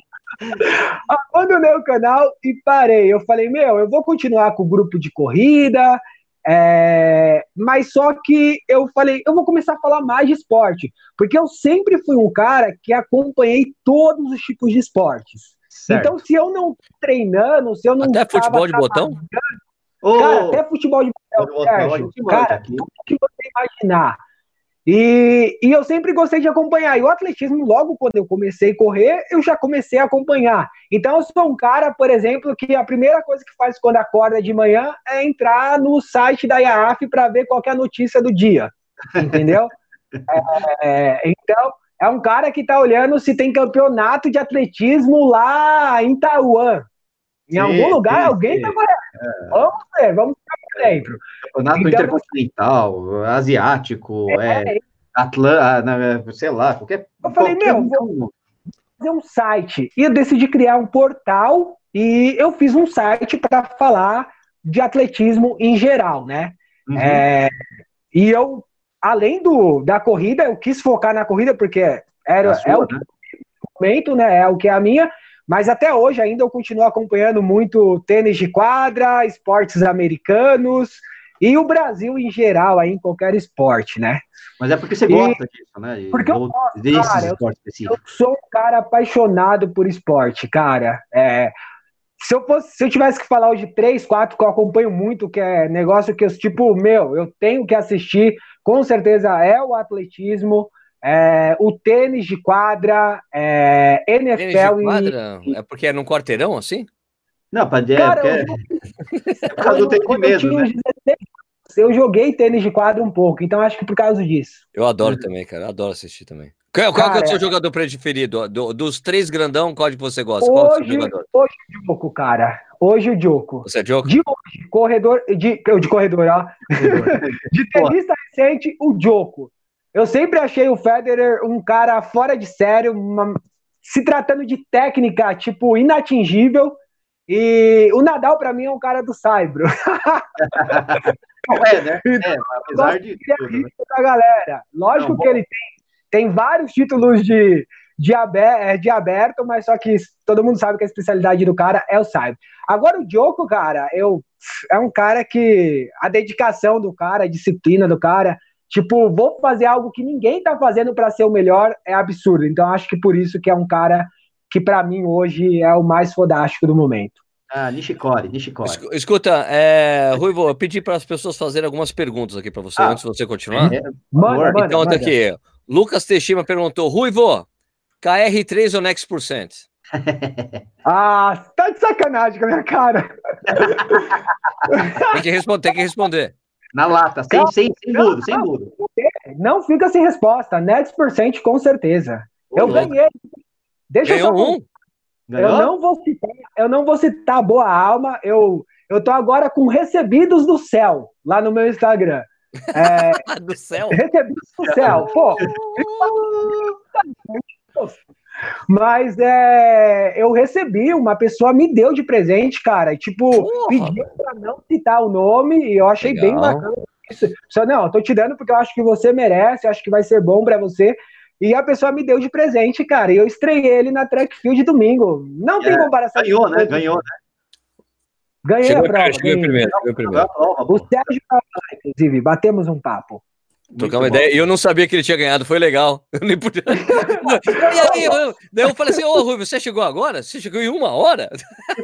Abandonei o canal e parei. Eu falei, meu, eu vou continuar com o grupo de corrida, É, mas só que eu falei, eu vou começar a falar mais de esporte, porque eu sempre fui um cara que acompanhei todos os tipos de esportes. Certo. Então, se eu não treinando, se eu não. Até futebol de botão? Cara, oh, até futebol de botão, Sérgio, cara, tudo que você imaginar. E, e eu sempre gostei de acompanhar. E o atletismo, logo quando eu comecei a correr, eu já comecei a acompanhar. Então, eu sou um cara, por exemplo, que a primeira coisa que faz quando acorda de manhã é entrar no site da IAAF para ver qual é a notícia do dia. Entendeu? é, então, é um cara que está olhando se tem campeonato de atletismo lá em Taiwan. Em sim, algum lugar, sim, alguém está é. Vamos ver, vamos ficar dentro. Campeonato então, intercontinental, asiático, é, é Atlanta, ah, sei lá, qualquer. Eu falei, qualquer meu, vou fazer um site. E eu decidi criar um portal e eu fiz um site para falar de atletismo em geral, né? Uhum. É, e eu, além do, da corrida, eu quis focar na corrida porque era, é, sua, é o né? momento, né? É o que é a minha. Mas até hoje ainda eu continuo acompanhando muito tênis de quadra, esportes americanos e o Brasil em geral, aí, em qualquer esporte, né? Mas é porque você gosta e, disso, né? E porque eu gosto, cara, eu, sou um cara apaixonado por esporte, cara. É, se eu, fosse, se eu tivesse que falar hoje três, quatro que eu acompanho muito, que é negócio que eu, tipo, meu, eu tenho que assistir, com certeza é o atletismo, é, o tênis de quadra, é, NFL. Tênis de quadra? E... É porque é num quarteirão assim? Não, é, Cara, é, é por causa do tempo mesmo, né? Eu joguei tênis de quadra um pouco, então acho que por causa disso. Eu adoro também, cara. Eu adoro assistir também. Qual, qual cara, é o seu jogador preferido? Do, dos três grandão, qual de você gosta? Hoje, qual é o seu jogador? Hoje o Dioco, cara. Hoje o Dioco. Você é Dioco? De hoje, corredor. De, de corredor, ó. de tenista recente, o Dioco. Eu sempre achei o Federer um cara fora de sério, uma, se tratando de técnica, tipo, inatingível. E o Nadal, para mim, é um cara do Saibro. é, né? É, apesar de. Tudo, né? da galera. Lógico Não, que ele tem, tem vários títulos de, de, aberto, é, de aberto, mas só que todo mundo sabe que a especialidade do cara é o Saibro. Agora, o Djoko, cara, eu, é um cara que. A dedicação do cara, a disciplina do cara Tipo, vou fazer algo que ninguém tá fazendo para ser o melhor, é absurdo. Então, acho que por isso que é um cara que, para mim, hoje é o mais fodástico do momento. Ah, Nishikori, Nishikori. Escuta, é, Ruivo, eu pedi para as pessoas fazerem algumas perguntas aqui para você, ah, antes de você continuar. É, manda, manda, então, manda. aqui. Lucas Teixeira perguntou, Ruivo, KR3 ou Next Percent? ah, tá de sacanagem com a minha cara. tem, que responder, tem que responder. Na lata, sem, não, sem, sem não, mudo, sem mudo. Não fica sem resposta. Next percent, com certeza. eu ganhei. Deixa Ganhou eu só... um? Eu não vou citar, eu não vou citar boa alma. Eu, eu tô agora com recebidos do céu lá no meu Instagram. É, do céu? Recebidos do céu. Pô. Mas é, eu recebi, uma pessoa me deu de presente, cara. Tipo, Porra. pediu pra não citar o nome e eu achei Legal. bem bacana isso. Só, não, tô te dando porque eu acho que você merece, acho que vai ser bom para você. E a pessoa me deu de presente, cara. E eu estreiei ele na Track Field domingo. Não é, tem comparação. Ganhou, né? Ganhou, né? Ganhei chegou a prova. Ganhei. Primeiro, primeiro. O Sérgio, inclusive, batemos um papo. Trocar uma ideia. E eu não sabia que ele tinha ganhado, foi legal. Eu nem podia. e aí, eu, daí eu falei assim: Ô, Rui, você chegou agora? Você chegou em uma hora?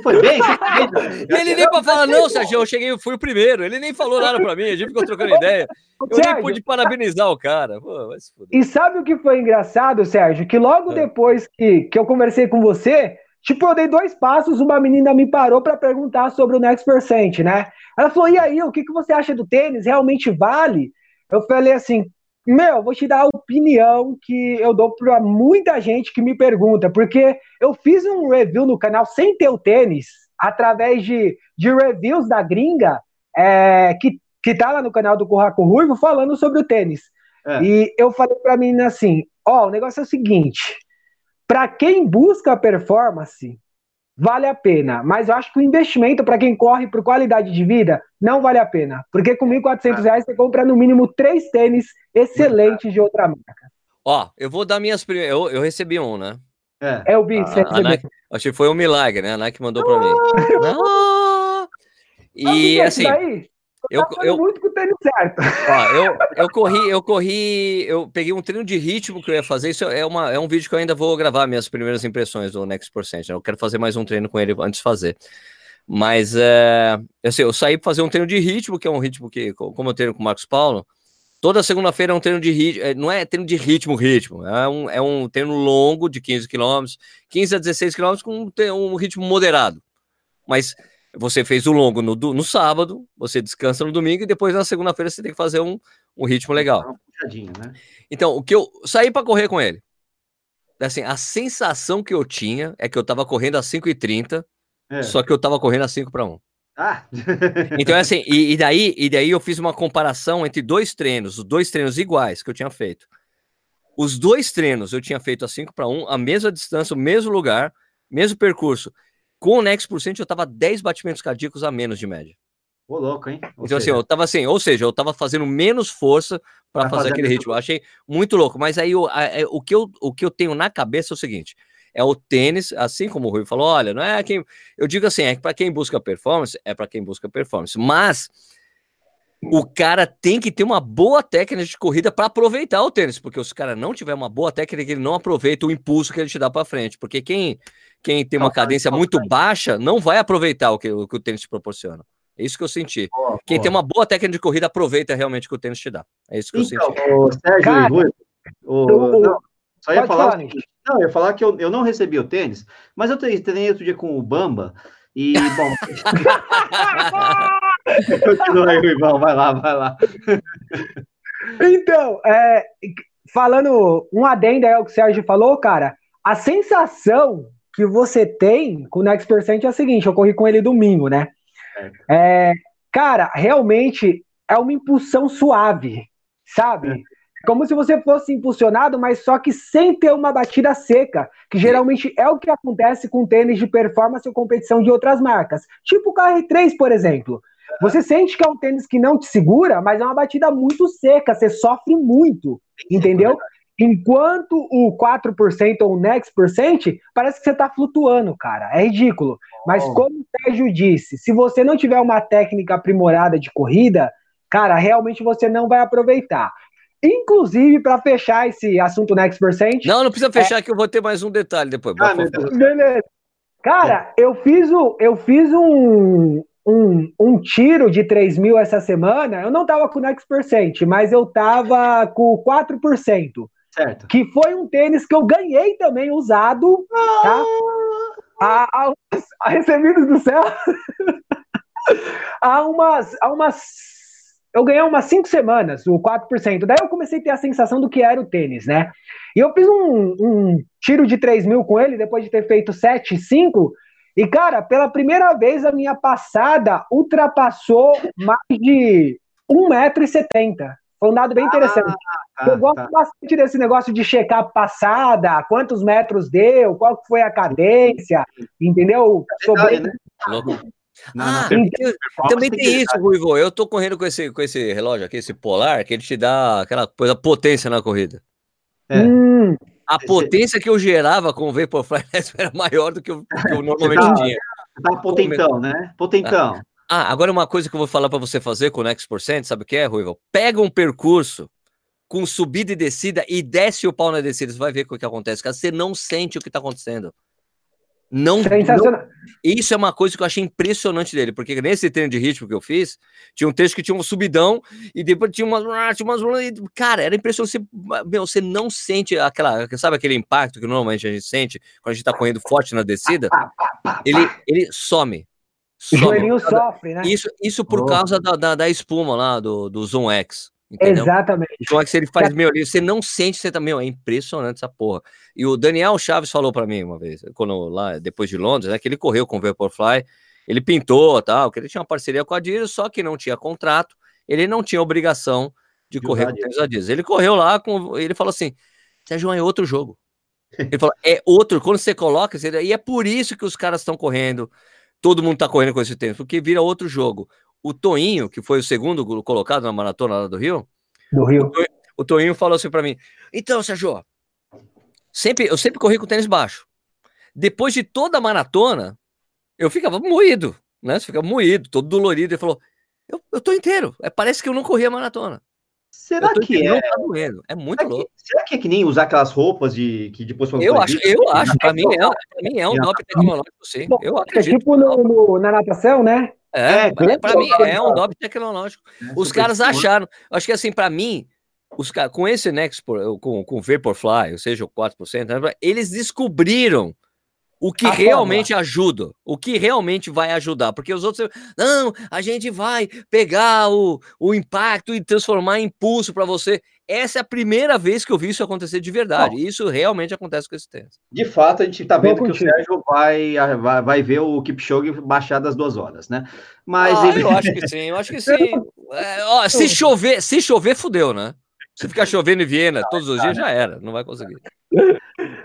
Foi bem? e ele nem para falar, não, Sérgio, eu cheguei, eu fui o primeiro. Ele nem falou nada para mim, a gente ficou trocando ideia. Eu Sérgio, nem pude parabenizar o cara. Pô, e sabe o que foi engraçado, Sérgio? Que logo é. depois que, que eu conversei com você, tipo, eu dei dois passos, uma menina me parou para perguntar sobre o Next Percent, né? Ela falou: e aí, o que, que você acha do tênis? Realmente vale? Eu falei assim, meu, vou te dar a opinião que eu dou para muita gente que me pergunta, porque eu fiz um review no canal sem ter o tênis, através de, de reviews da gringa, é, que, que tá lá no canal do Curraco Ruivo, falando sobre o tênis. É. E eu falei para mim assim: ó, oh, o negócio é o seguinte, para quem busca performance, vale a pena. Mas eu acho que o investimento para quem corre por qualidade de vida não vale a pena. Porque com 1.400 reais você compra no mínimo três tênis excelentes de outra marca. Ó, eu vou dar minhas primeiras. Eu, eu recebi um, né? É, é eu vi. Você a, a Nike, acho que foi um milagre, né? A Nike mandou para mim. Ah! E assim. eu, tá eu, muito com o tênis certo. Ó, eu, eu corri, eu corri, eu peguei um treino de ritmo que eu ia fazer. Isso é, uma, é um vídeo que eu ainda vou gravar minhas primeiras impressões do Next Percent. Né? Eu quero fazer mais um treino com ele antes de fazer. Mas é, assim, eu saí para fazer um treino de ritmo, que é um ritmo que, como eu treino com o Marcos Paulo, toda segunda-feira é um treino de ritmo, é, não é treino de ritmo, ritmo, é um, é um treino longo de 15 quilômetros, 15 a 16 quilômetros com um, um ritmo moderado. Mas você fez o longo no, no sábado, você descansa no domingo e depois na segunda-feira você tem que fazer um, um ritmo legal. Né? Então, o que eu saí para correr com ele. Assim, a sensação que eu tinha é que eu tava correndo a 5h30, é. só que eu tava correndo a 5 para 1. Ah. então, é assim, e, e, daí, e daí eu fiz uma comparação entre dois treinos, os dois treinos iguais que eu tinha feito. Os dois treinos eu tinha feito a 5 para 1, a mesma distância, o mesmo lugar, mesmo percurso. Com o Next Percent, eu tava 10 batimentos cardíacos a menos de média. Ô, louco, hein? Ou então, assim, seja... assim, eu tava assim, ou seja, eu tava fazendo menos força para fazer aquele ritmo. Eu achei muito louco. Mas aí o, a, é, o, que eu, o que eu tenho na cabeça é o seguinte: é o tênis, assim como o Rui falou, olha, não é quem. Eu digo assim, é para quem busca performance, é para quem busca performance. Mas o cara tem que ter uma boa técnica de corrida para aproveitar o tênis, porque se o cara não tiver uma boa técnica, ele não aproveita o impulso que ele te dá para frente, porque quem quem tem uma cadência muito baixa não vai aproveitar o que o, que o tênis te proporciona. É isso que eu senti. quem tem uma boa técnica de corrida aproveita realmente o que o tênis te dá. É isso que eu então, senti. O Sérgio, cara, o, não, só ia falar, falar não, eu ia falar que eu, eu não recebi o tênis, mas eu treinei outro dia com o Bamba e bom. Continua aí, irmão, vai lá, vai lá. Então, é, falando um adendo aí ao que o Sérgio falou, cara, a sensação que você tem com o Next Percent é a seguinte: eu corri com ele domingo, né? É, cara, realmente é uma impulsão suave, sabe? É. Como se você fosse impulsionado, mas só que sem ter uma batida seca, que geralmente é o que acontece com tênis de performance ou competição de outras marcas. Tipo o KR3, por exemplo. Você sente que é um tênis que não te segura, mas é uma batida muito seca, você sofre muito, entendeu? Enquanto o 4% ou o next percent, parece que você está flutuando, cara. É ridículo. Mas como o Sérgio disse, se você não tiver uma técnica aprimorada de corrida, cara, realmente você não vai aproveitar. Inclusive, para fechar esse assunto next percent. Não, não precisa fechar, é... que eu vou ter mais um detalhe depois. Ah, Beleza. Cara, eu fiz, o, eu fiz um, um, um tiro de 3 mil essa semana. Eu não tava com next percent, mas eu tava com 4%. Certo. Que foi um tênis que eu ganhei também usado, tá? A, a, a recebidos do céu. há umas, há umas. Eu ganhei umas 5 semanas, o 4%. Daí eu comecei a ter a sensação do que era o tênis, né? E eu fiz um, um tiro de 3 mil com ele, depois de ter feito 7, 5. E, cara, pela primeira vez a minha passada ultrapassou mais de 1,70m. Foi um dado bem interessante. Ah, eu gosto tá. bastante desse negócio de checar a passada, quantos metros deu, qual foi a cadência, entendeu? É Sobre... Né? Ah, também tem isso, Ruivo. Eu tô correndo com esse, com esse relógio aqui, esse polar, que ele te dá aquela coisa potência na corrida. É. Hum, a potência que eu gerava com o Vaporfly era maior do que eu, que eu normalmente tá, tinha. Tá potentão, né? Potentão. Ah, agora uma coisa que eu vou falar para você fazer com o Next Percent, sabe o que é, Ruivo? Pega um percurso com subida e descida e desce o pau na descida, você vai ver o que acontece, cara. Você não sente o que está acontecendo. Não, não, Isso é uma coisa que eu achei impressionante dele, porque nesse treino de ritmo que eu fiz, tinha um trecho que tinha um subidão e depois tinha umas. Tinha umas cara, era impressionante. Você, meu, você não sente aquela. Sabe aquele impacto que normalmente a gente sente quando a gente tá correndo forte na descida? Ele, ele some. O joelhinho sofre, né? Isso, isso por oh. causa da, da, da, espuma lá do, do Zoom X. Entendeu? Exatamente. O Zoom X ele faz, meu, você não sente, você também, tá, é impressionante essa porra. E o Daniel Chaves falou para mim uma vez, quando lá, depois de Londres, né, que ele correu com o Vaporfly, ele pintou tal, que ele tinha uma parceria com a Adidas, só que não tinha contrato, ele não tinha obrigação de, de correr com tênis Adidas. Ele correu lá com, ele falou assim, Sérgio, é outro jogo. Ele falou, é outro, quando você coloca, e é por isso que os caras estão correndo, todo mundo tá correndo com esse tênis, porque vira outro jogo. O Toinho, que foi o segundo colocado na maratona lá do Rio, do Rio. O, Toinho, o Toinho falou assim para mim: então, Sérgio, sempre, eu sempre corri com tênis baixo. Depois de toda a maratona, eu ficava moído, né? Você fica moído, todo dolorido. Ele falou: Eu, eu tô inteiro. É, parece que eu não corri a maratona. Será que é? Tá doendo. É muito será louco. Que, será que é que nem usar aquelas roupas de que depois Eu acho, eu acho. Para mim é, para mim é um doping tecnológico, sim. Eu é acredito. É tipo no, no, na natação, né? É, é para mim é um doping tecnológico. Os caras acharam. Acho que assim, para mim, os com esse Nexpor, com, com Vaporfly, ou seja, o 4%, né, eles descobriram o que a realmente forma. ajuda, o que realmente vai ajudar, porque os outros, não, a gente vai pegar o, o impacto e transformar em impulso para você. Essa é a primeira vez que eu vi isso acontecer de verdade. Bom, isso realmente acontece com esse tênis. De fato, a gente está vendo que o Sérgio vai, vai, vai ver o Kipchoge baixar das duas horas, né? Mas ah, ele... eu acho que sim, eu acho que sim. É, ó, se chover, se chover, fudeu, né? Se ficar chovendo em Viena todos os dias, já era, não vai conseguir.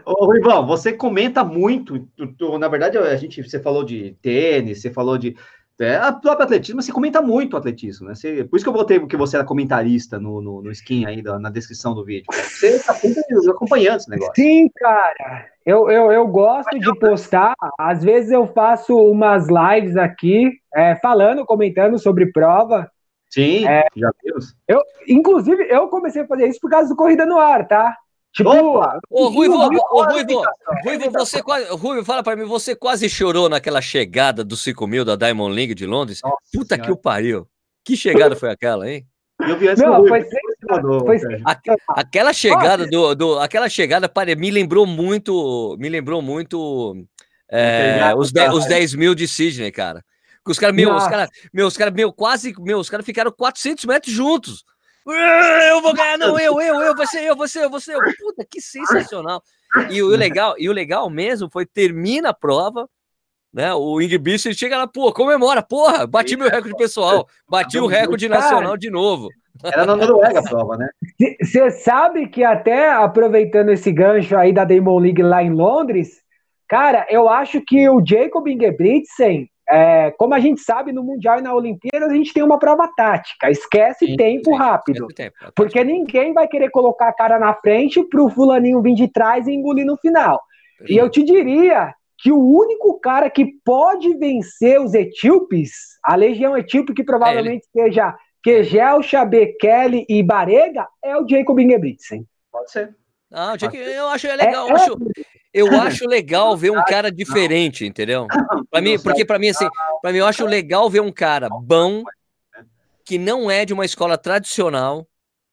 Ô, Rivão, você comenta muito, tu, tu, na verdade, a gente, você falou de tênis, você falou de é, a própria atletismo, você comenta muito o atletismo, né? Você, por isso que eu botei que você era comentarista no, no, no skin ainda, na descrição do vídeo. Você está sempre acompanhando esse negócio. Sim, cara. Eu, eu, eu gosto de postar, às vezes eu faço umas lives aqui, é, falando, comentando sobre prova, Sim, é, já vimos. Eu, inclusive, eu comecei a fazer isso por causa do Corrida no Ar, tá? Tipo, ô, Ruivo, ô, Ruivo, Ruivo, você quase, Ruivo, fala para mim, você quase chorou naquela chegada do 5 mil da Diamond League de Londres? Nossa Puta senhora. que o pariu. Que chegada foi aquela, hein? Eu vi essa Não, foi, foi, aquela chegada do, do, aquela chegada para me lembrou muito, me lembrou muito é, os, 10, os 10 mil de Sydney, cara. Os caras, meu, os caras, meu, os caras, meu, quase, meu, os caras ficaram 400 metros juntos. Eu vou ganhar, não, eu, eu, eu, você, eu, você, eu, você, eu. Puta, que sensacional. E o legal, e o legal mesmo foi termina a prova, né? O Ingrid chega lá, pô, comemora, porra, bati meu recorde pessoal, bati o recorde nacional de novo. Era na Noruega a prova, né? Você sabe que até aproveitando esse gancho aí da Diamond League lá em Londres, cara, eu acho que o Jacob Ingebrigtsen é, como a gente sabe, no Mundial e na Olimpíada, a gente tem uma prova tática. Esquece sim, tempo sim, rápido. Esquece tempo, é porque ninguém vai querer colocar a cara na frente para o fulaninho vir de trás e engolir no final. Sim. E eu te diria que o único cara que pode vencer os etíopes, a legião etíope, que provavelmente é seja Kegel, Xabe, Kelly e Barega, é o Jacob Ingebrigtsen. Pode ser. Não, eu acho legal. É, eu, acho, eu acho legal ver um cara diferente, entendeu? Para mim, porque para mim assim, para mim eu acho legal ver um cara bom que não é de uma escola tradicional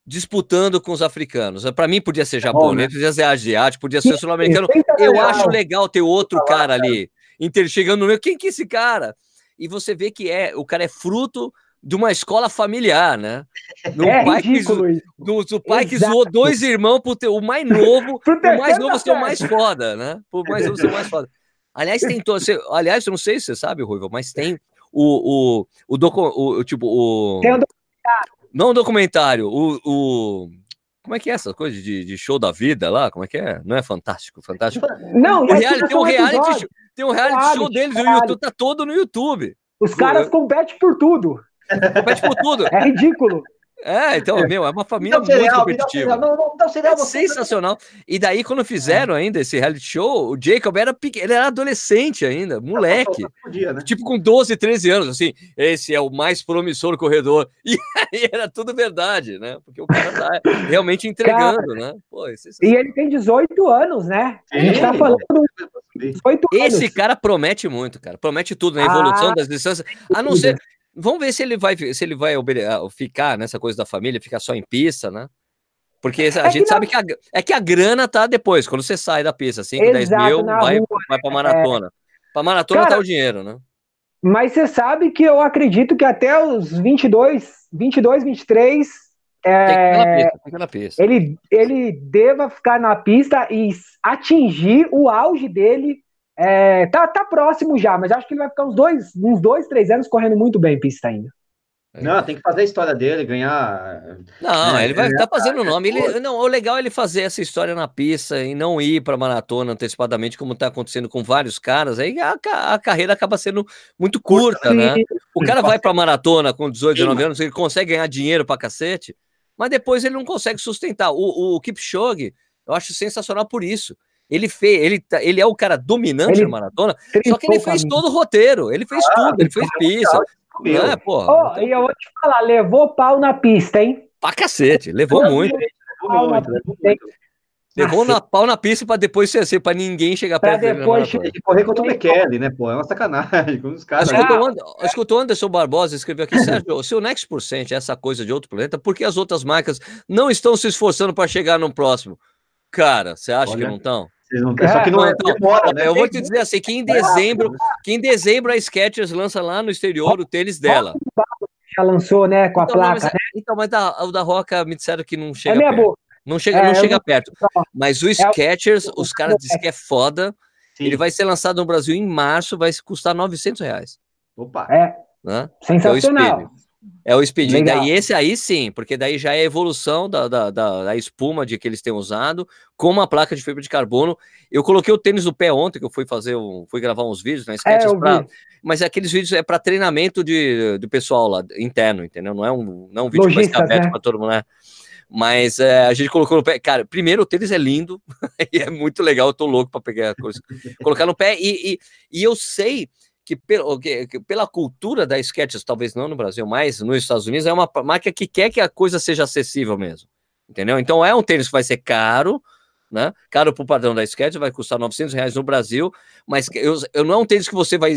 disputando com os africanos. Para mim podia ser japonês, né? podia ser asiático, podia ser sul-americano. Eu acho legal ter outro cara ali, chegando no meio. Quem que é esse cara? E você vê que é, o cara é fruto de uma escola familiar, né? No é pai que, do, do pai que zoou dois irmãos por ter o mais novo, o mais novo ser o mais foda, né? Por mais novo ser o mais foda. Aliás, tem todo, aliás, eu não sei se você sabe, Ruivo, mas tem o o, o, docu, o tipo o tem um documentário. Não um documentário, o, o como é que é essa coisa de, de, show da vida lá? Como é que é? Não é fantástico? Fantástico. Não, o reality, tem um reality, tem um reality show deles no YouTube, tá todo no YouTube. Os caras competem por tudo. Compete por tudo. É ridículo. É, então, meu, é uma família muito cereal, competitiva. Não, não, não, cereal, é sensacional. E daí, quando fizeram ainda esse reality show, o Jacob era pequeno, ele era adolescente ainda, moleque. Podia, né? Tipo, com 12, 13 anos, assim, esse é o mais promissor corredor. E aí era tudo verdade, né? Porque o cara tá realmente entregando, cara, né? Pô, é e ele tem 18 anos, né? A gente tá falando 18 anos. Esse cara promete muito, cara. Promete tudo na evolução ah, das distâncias. A não ser. Vamos ver se ele vai, se ele vai ah, ficar nessa coisa da família, ficar só em pista, né? Porque a é gente que sabe que a, é que a grana tá depois, quando você sai da pista, 5, 10 mil, vai, rua, vai pra maratona. É... Pra maratona Cara, tá o dinheiro, né? Mas você sabe que eu acredito que até os 22, 22, 23, é, pista, pista. Ele, ele deva ficar na pista e atingir o auge dele é, tá, tá próximo já, mas acho que ele vai ficar uns dois, uns dois, três anos correndo muito bem pista ainda. Não, tem que fazer a história dele, ganhar. Não, né, ele vai estar tá fazendo o nome. Ele, não, o legal é ele fazer essa história na pista e não ir para maratona antecipadamente, como está acontecendo com vários caras. Aí a, a, carreira acaba sendo muito curta, né? O cara vai para maratona com 18, 19 anos, ele consegue ganhar dinheiro para cacete, mas depois ele não consegue sustentar. O, o, o Kipchoge, eu acho sensacional por isso. Ele fez, ele, tá, ele é o cara dominante ele, na maratona, só que ele fez todo o roteiro, ele fez ah, tudo, ele fez pista, Meu. É, porra. Oh, então... E eu vou te falar, levou pau na pista, hein? Pra cacete, levou muito. Levou muito, levou muito. Levou na pau na pista para depois ser assim, para ninguém chegar perto dele. Depois de correr contra o Bekele, né, pô? É uma sacanagem os caras. Escutou, Anderson Barbosa escreveu aqui, Sérgio, se o Next Percent é essa coisa de outro planeta, por que as outras marcas não estão se esforçando para chegar no próximo? Cara, você acha Olha, que não estão? Não, é, só que não é, então, demora, né? Eu vou te dizer assim, que em dezembro, que em dezembro a Skechers lança lá no exterior o tênis dela. Já lançou, né, com a então, placa, mas, é, né? Então, mas da, o da Roca me disseram que não chega é perto. Não chega, é, não chega perto. Mas o Skechers, os caras dizem que é foda. Sim. Ele vai ser lançado no Brasil em março, vai custar 900 reais. Opa! É. Né? Sensacional. É o Speed. E daí esse aí sim, porque daí já é a evolução da, da, da, da, espuma de que eles têm usado, com uma placa de fibra de carbono. Eu coloquei o tênis no pé ontem, que eu fui fazer, um, fui gravar uns vídeos na Skechers, é, pra, mas aqueles vídeos é para treinamento de, do pessoal lá interno, entendeu? Não é um, não é um vídeo Logista, que vai ficar aberto né? para todo mundo, né? Mas é, a gente colocou no pé. Cara, primeiro o tênis é lindo e é muito legal. Eu tô louco para pegar a coisa, colocar no pé. E, e, e eu sei que, pelo, que, que, pela cultura da Skechers, talvez não no Brasil, mas nos Estados Unidos, é uma marca que quer que a coisa seja acessível mesmo. Entendeu? Então é um tênis que vai ser caro, né? Caro pro padrão da Skechers, vai custar 900 reais no Brasil, mas eu, eu não é um tênis que você vai,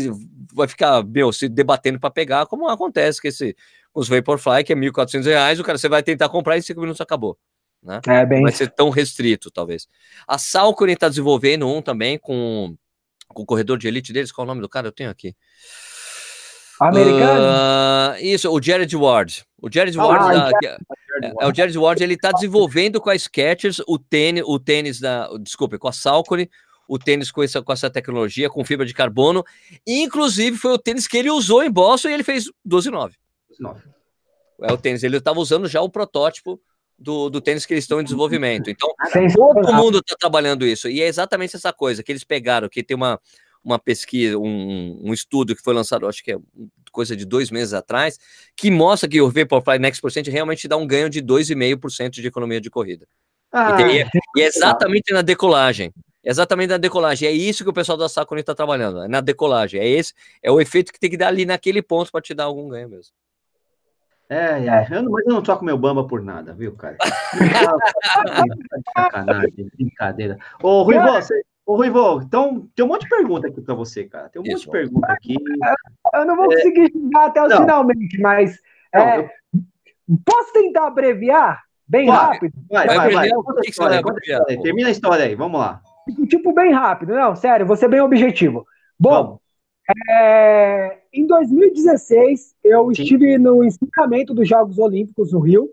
vai ficar, meu, se debatendo para pegar, como acontece com esse os Vaporfly, que é 1.400 reais, o cara você vai tentar comprar e em 5 minutos acabou. Né? É, bem... Não vai ser tão restrito, talvez. A Salcone está desenvolvendo um também com, com o corredor de elite deles. Qual é o nome do cara? Eu tenho aqui. Americano? Uh, isso, o Jared Ward. O Jared ah, Ward, ah, da, é, é, o Jared Ward, ele está desenvolvendo com a Skechers o tênis, o tênis da, desculpe, com a Salcone, o tênis com essa, com essa tecnologia, com fibra de carbono. Inclusive, foi o tênis que ele usou em Boston e ele fez 12,9. É o tênis. Ele estava usando já o protótipo do, do tênis que eles estão em desenvolvimento. Então, todo mundo está trabalhando isso. E é exatamente essa coisa que eles pegaram, que tem uma, uma pesquisa, um, um estudo que foi lançado, acho que é coisa de dois meses atrás, que mostra que o Vaporfly Next Percent realmente dá um ganho de 2,5% de economia de corrida. Ah, e, é, e, é, exatamente na decolagem. Exatamente na decolagem. É isso que o pessoal da Saconi está trabalhando. É na decolagem. É esse, é o efeito que tem que dar ali naquele ponto para te dar algum ganho mesmo. É, é. Eu não, mas eu não toco meu bamba por nada, viu, cara? Sacanagem, brincadeira. Ô, Ruivo, você, ô, Ruivo, então tem um monte de pergunta aqui para você, cara. Tem um Isso. monte de pergunta aqui. Eu não vou é... conseguir chegar até o não. finalmente, mas não, é... eu... posso tentar abreviar? Bem vai, rápido? Vai, vai, vai. vai. Conta a história, conta a história. Termina a história aí, vamos lá. Tipo, bem rápido, não, sério, vou ser bem objetivo. Bom. É, em 2016, eu Sim. estive no encerramento dos Jogos Olímpicos no Rio.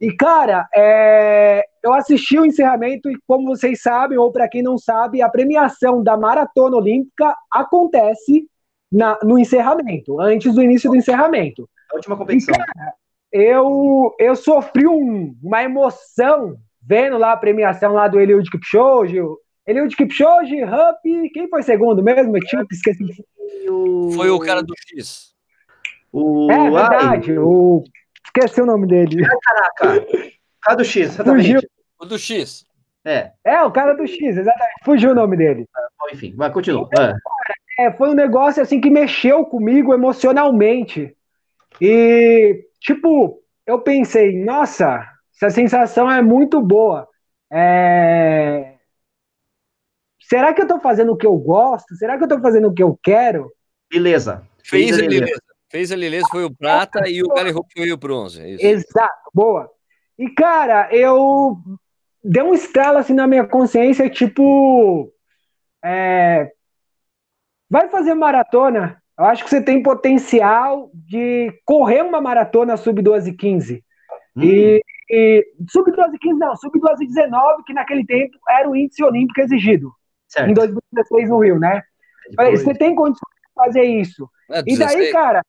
E, cara, é, eu assisti o encerramento e, como vocês sabem, ou para quem não sabe, a premiação da Maratona Olímpica acontece na, no encerramento, antes do início do encerramento. A última competição. E, cara, eu, eu sofri um, uma emoção vendo lá a premiação lá do Eliud Kipchoge, Eliud Kipchoge, Hup, quem foi segundo mesmo? Eu tinha esqueci. Foi o cara do X. O... É verdade, Ai. o... esqueci o nome dele. caraca, o cara do X, exatamente. Fugiu. O do X. É. É, o cara do X, exatamente. Fugiu o nome dele. Ah, enfim, vai, continua. Então, é, foi um negócio assim que mexeu comigo emocionalmente. E, tipo, eu pensei, nossa, essa sensação é muito boa. É... Será que eu estou fazendo o que eu gosto? Será que eu estou fazendo o que eu quero? Beleza. Fez, Fez a Lileza. Fez a Lileza, foi o prata e o Gary Hope foi o bronze. É Exato, boa. E, cara, eu dei um estralo assim na minha consciência, tipo. É... Vai fazer maratona. Eu acho que você tem potencial de correr uma maratona sub 12 15. Hum. E, e sub 12 15 não, sub 12 19, que naquele tempo era o índice olímpico exigido. Certo. em 2016 no Rio, né? Falei, você tem condições de fazer isso. É, e daí, cara,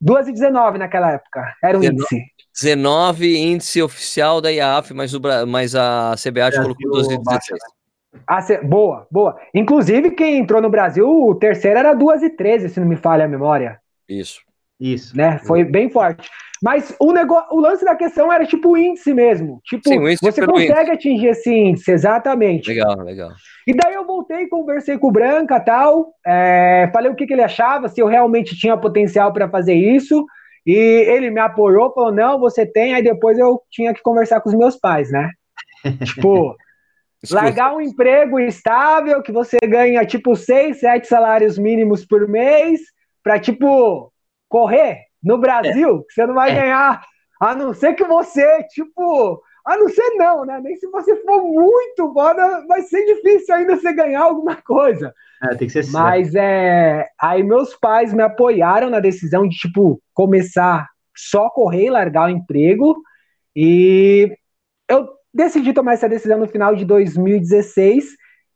2 e 19 naquela época, era o 19, índice. 19 índice oficial da IAF, mas, o, mas a CBA colocou 12 e 16. Ah, boa, boa. Inclusive, quem entrou no Brasil, o terceiro era 2 e 13, se não me falha a memória. Isso. Isso. Né? Foi bem forte. Mas o, negócio, o lance da questão era tipo o índice mesmo. Tipo, Sim, você consegue índice. atingir esse índice, exatamente. Legal, legal. E daí eu voltei, conversei com o Branca tal, é, falei o que, que ele achava, se eu realmente tinha potencial para fazer isso. E ele me apoiou, falou: não, você tem. Aí depois eu tinha que conversar com os meus pais, né? tipo, largar um emprego estável que você ganha tipo seis, sete salários mínimos por mês, para tipo correr no Brasil, é. você não vai é. ganhar, a não ser que você, tipo, a não ser não, né? Nem se você for muito foda, vai ser difícil ainda você ganhar alguma coisa. É, tem que ser Mas é. Aí meus pais me apoiaram na decisão de, tipo, começar só correr e largar o emprego. E eu decidi tomar essa decisão no final de 2016.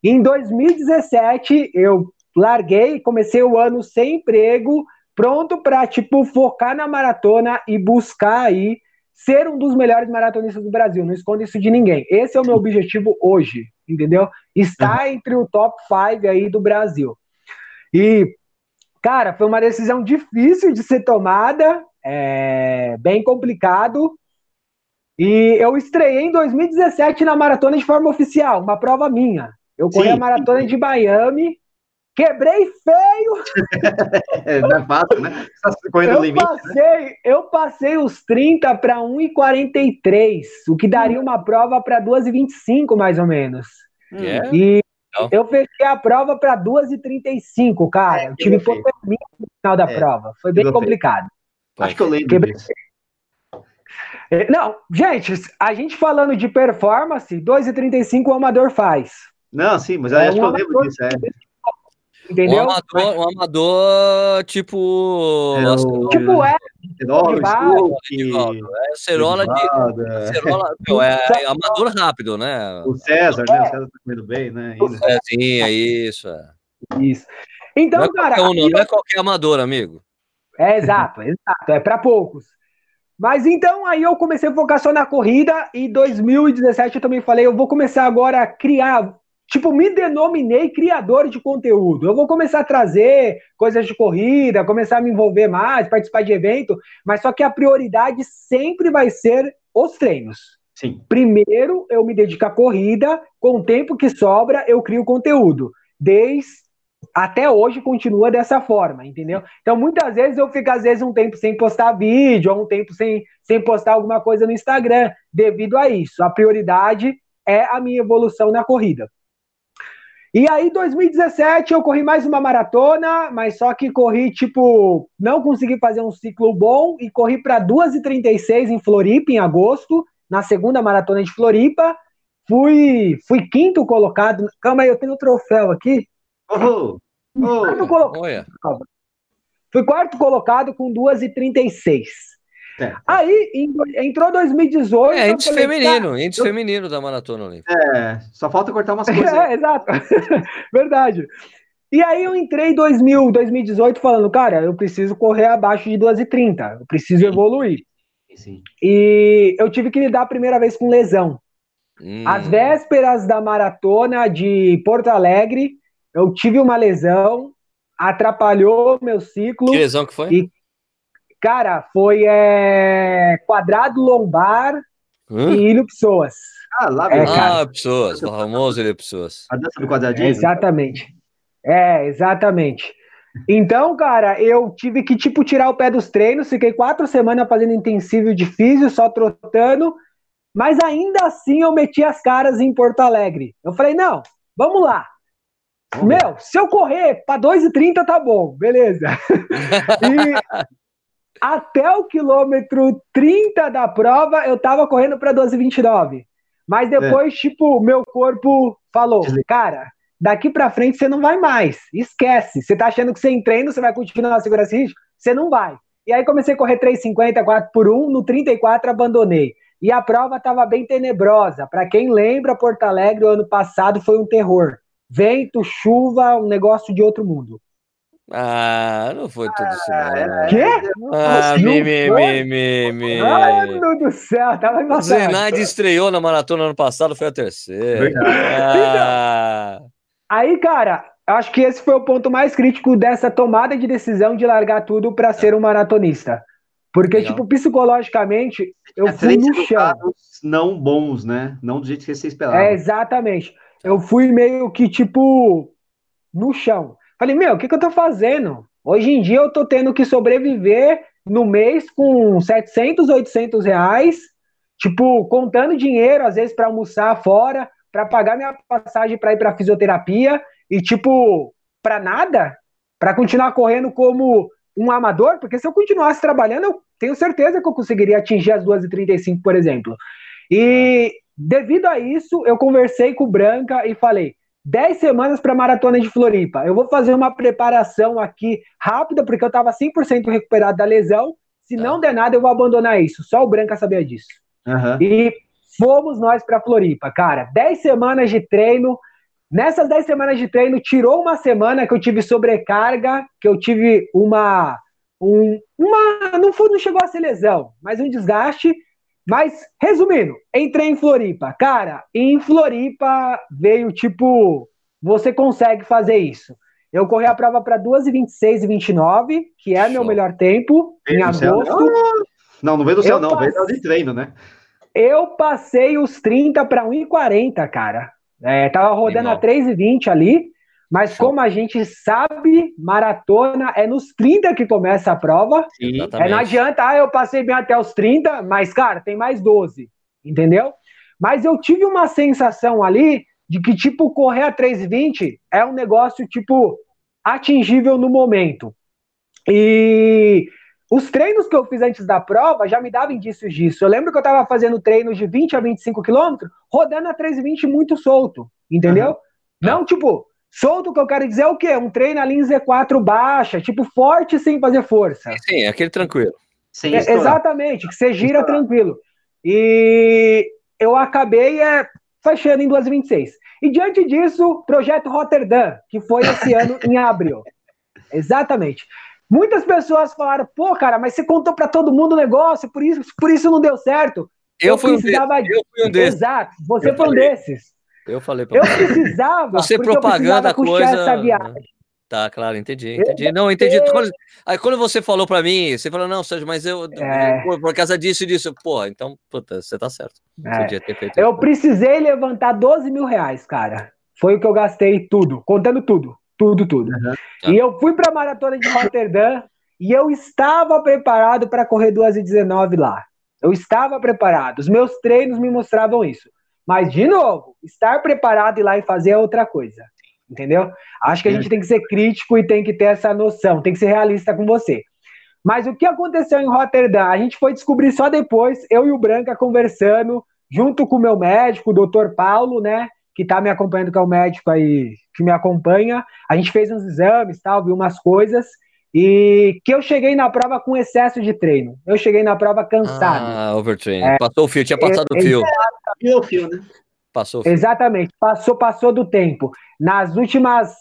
Em 2017, eu larguei, comecei o ano sem emprego, pronto para tipo focar na maratona e buscar aí ser um dos melhores maratonistas do Brasil. Não escondo isso de ninguém. Esse é o meu objetivo hoje, entendeu? Estar uhum. entre o top 5 aí do Brasil. E cara, foi uma decisão difícil de ser tomada, é, bem complicado. E eu estreiei em 2017 na maratona de forma oficial, uma prova minha. Eu corri Sim. a maratona de Miami Quebrei feio. Não é fácil, né? eu, limite, né? passei, né? eu passei os 30 para 1,43, o que daria uma prova para 2,25 mais ou menos. Yeah. Hum. E Não. eu fechei a prova para 2,35, cara. É, eu tive hipotermia no final da é, prova. Foi bem complicado. Acho que eu lembro Quebrei disso. É, não, gente, a gente falando de performance, 2,35 o amador faz. Não, sim, mas é, acho que eu lembro disso. É. Entendeu? Um amador, um amador tipo. É, o... Tipo, é. Cerola, é Cerola de. Cerola, meu, é, é, amador rápido, né? O César, né? O César tá comendo bem, né? É, sim, é isso. É. Isso. Então, não é cara. Um, não, não é qualquer amador, amigo. É exato, exato. É para poucos. Mas então aí eu comecei a focar só na corrida e 2017 eu também falei, eu vou começar agora a criar tipo, me denominei criador de conteúdo. Eu vou começar a trazer coisas de corrida, começar a me envolver mais, participar de evento, mas só que a prioridade sempre vai ser os treinos. Sim. Primeiro, eu me dedico à corrida, com o tempo que sobra, eu crio conteúdo. Desde até hoje continua dessa forma, entendeu? Então, muitas vezes eu fico, às vezes, um tempo sem postar vídeo, ou um tempo sem, sem postar alguma coisa no Instagram, devido a isso. A prioridade é a minha evolução na corrida. E aí, 2017, eu corri mais uma maratona, mas só que corri, tipo, não consegui fazer um ciclo bom e corri para 2h36 em Floripa, em agosto, na segunda maratona de Floripa. Fui, fui quinto colocado. Calma aí, eu tenho o um troféu aqui. Oh, oh, quarto colocado. Fui quarto colocado com 2h36. É. Aí entrou 2018. É, índice falei, feminino, índice eu... feminino da maratona olímpica. É, só falta cortar umas coisas. É, exato. Verdade. E aí eu entrei em 2000, 2018 falando, cara, eu preciso correr abaixo de 2,30, eu preciso evoluir. Sim. E eu tive que lidar a primeira vez com lesão. Hum. Às vésperas da maratona de Porto Alegre, eu tive uma lesão, atrapalhou meu ciclo. Que lesão que foi? E Cara, foi é, quadrado lombar Hã? e ilho pessoas. Ah, lá é, Ah, pessoas, o famoso ilho pessoas. A dança do quadradinho. É, exatamente. É, exatamente. Então, cara, eu tive que, tipo, tirar o pé dos treinos, fiquei quatro semanas fazendo intensivo de físio, só trotando, mas ainda assim eu meti as caras em Porto Alegre. Eu falei, não, vamos lá. Meu, se eu correr para 2,30 tá bom, beleza. e até o quilômetro 30 da prova, eu tava correndo para 12,29. Mas depois, é. tipo, meu corpo falou, cara, daqui para frente você não vai mais. Esquece. Você tá achando que você em treino, você vai continuar a segurar esse ritmo? Você não vai. E aí comecei a correr 3,50, 4 por 1, no 34 abandonei. E a prova estava bem tenebrosa. Para quem lembra, Porto Alegre, o ano passado foi um terror. Vento, chuva, um negócio de outro mundo. Ah, não foi tudo isso. Ah, não. Quê? Ah, mimimi, mimimi. Mano do céu, tava embaçado. Zenaide estreou na maratona ano passado, foi a terceira. Ah. Então, aí, cara, acho que esse foi o ponto mais crítico dessa tomada de decisão de largar tudo para ser um maratonista. Porque, Legal. tipo, psicologicamente, eu é, fui no chão. Não bons, né? Não do jeito que você esperava. É, exatamente. Eu fui meio que, tipo, no chão. Falei, meu, o que, que eu tô fazendo? Hoje em dia eu tô tendo que sobreviver no mês com 700, 800 reais, tipo, contando dinheiro, às vezes, para almoçar fora, para pagar minha passagem para ir para fisioterapia e tipo, para nada, para continuar correndo como um amador, porque se eu continuasse trabalhando, eu tenho certeza que eu conseguiria atingir as 2h35, por exemplo. E devido a isso, eu conversei com o Branca e falei: 10 semanas para a maratona de Floripa. Eu vou fazer uma preparação aqui rápida, porque eu estava 100% recuperado da lesão. Se não der nada, eu vou abandonar isso. Só o Branca sabia disso. Uhum. E fomos nós para Floripa, cara. 10 semanas de treino. Nessas 10 semanas de treino, tirou uma semana que eu tive sobrecarga, que eu tive uma. Um, uma não, foi, não chegou a ser lesão, mas um desgaste. Mas, resumindo, entrei em Floripa. Cara, em Floripa veio tipo: você consegue fazer isso. Eu corri a prova para 2h26 e 29, que é Show. meu melhor tempo, veio em agosto. Não, não veio do céu, eu não, passe... veio de treino, né? Eu passei os 30 para 1,40, cara. É, tava rodando a 3,20 ali, mas como a gente sabe, maratona é nos 30 que começa a prova. Sim, é, não adianta, ah, eu passei bem até os 30, mas, cara, tem mais 12, entendeu? Mas eu tive uma sensação ali de que, tipo, correr a 3,20 é um negócio, tipo, atingível no momento. E os treinos que eu fiz antes da prova já me davam indícios disso. Eu lembro que eu estava fazendo treinos de 20 a 25 quilômetros, rodando a 3,20 muito solto, entendeu? Uhum. Não, tipo, solto que eu quero dizer é o quê? Um treino ali em Z4 baixa, tipo, forte sem fazer força. Sim, aquele tranquilo. Sim, é, exatamente, que você gira tranquilo. E eu acabei é, fechando em 2,26. E diante disso, projeto Rotterdam, que foi esse ano em abril. Exatamente. Muitas pessoas falaram, pô, cara, mas você contou para todo mundo o negócio, por isso, por isso não deu certo. Eu, eu fui, precisava... um eu fui um desses. Exato, você eu foi falei. um desses. Eu falei pra Eu precisava. Você propaganda a coisa. Essa viagem. Tá, claro, entendi, entendi. Não, entendi. Quando, aí quando você falou para mim, você falou, não, Sérgio, mas eu, é... por, por causa disso e disso, pô, então, puta, você tá certo. É. eu precisei levantar 12 mil reais, cara. Foi o que eu gastei tudo, contando tudo. Tudo, tudo. Uhum. E eu fui para a maratona de Rotterdam e eu estava preparado para correr 2 e 19 lá. Eu estava preparado. Os meus treinos me mostravam isso. Mas, de novo, estar preparado e lá e fazer é outra coisa. Entendeu? Acho que a gente tem que ser crítico e tem que ter essa noção, tem que ser realista com você. Mas o que aconteceu em Rotterdam? A gente foi descobrir só depois, eu e o Branca conversando, junto com o meu médico, o doutor Paulo, né? Que tá me acompanhando, que é o médico aí que me acompanha. A gente fez uns exames, tal, viu umas coisas. E que eu cheguei na prova com excesso de treino. Eu cheguei na prova cansado. Ah, overtraining. É, passou o fio, tinha passado é, o fio. É, o fio, né? Passou o fio. Exatamente, passou, passou do tempo. Nas últimas,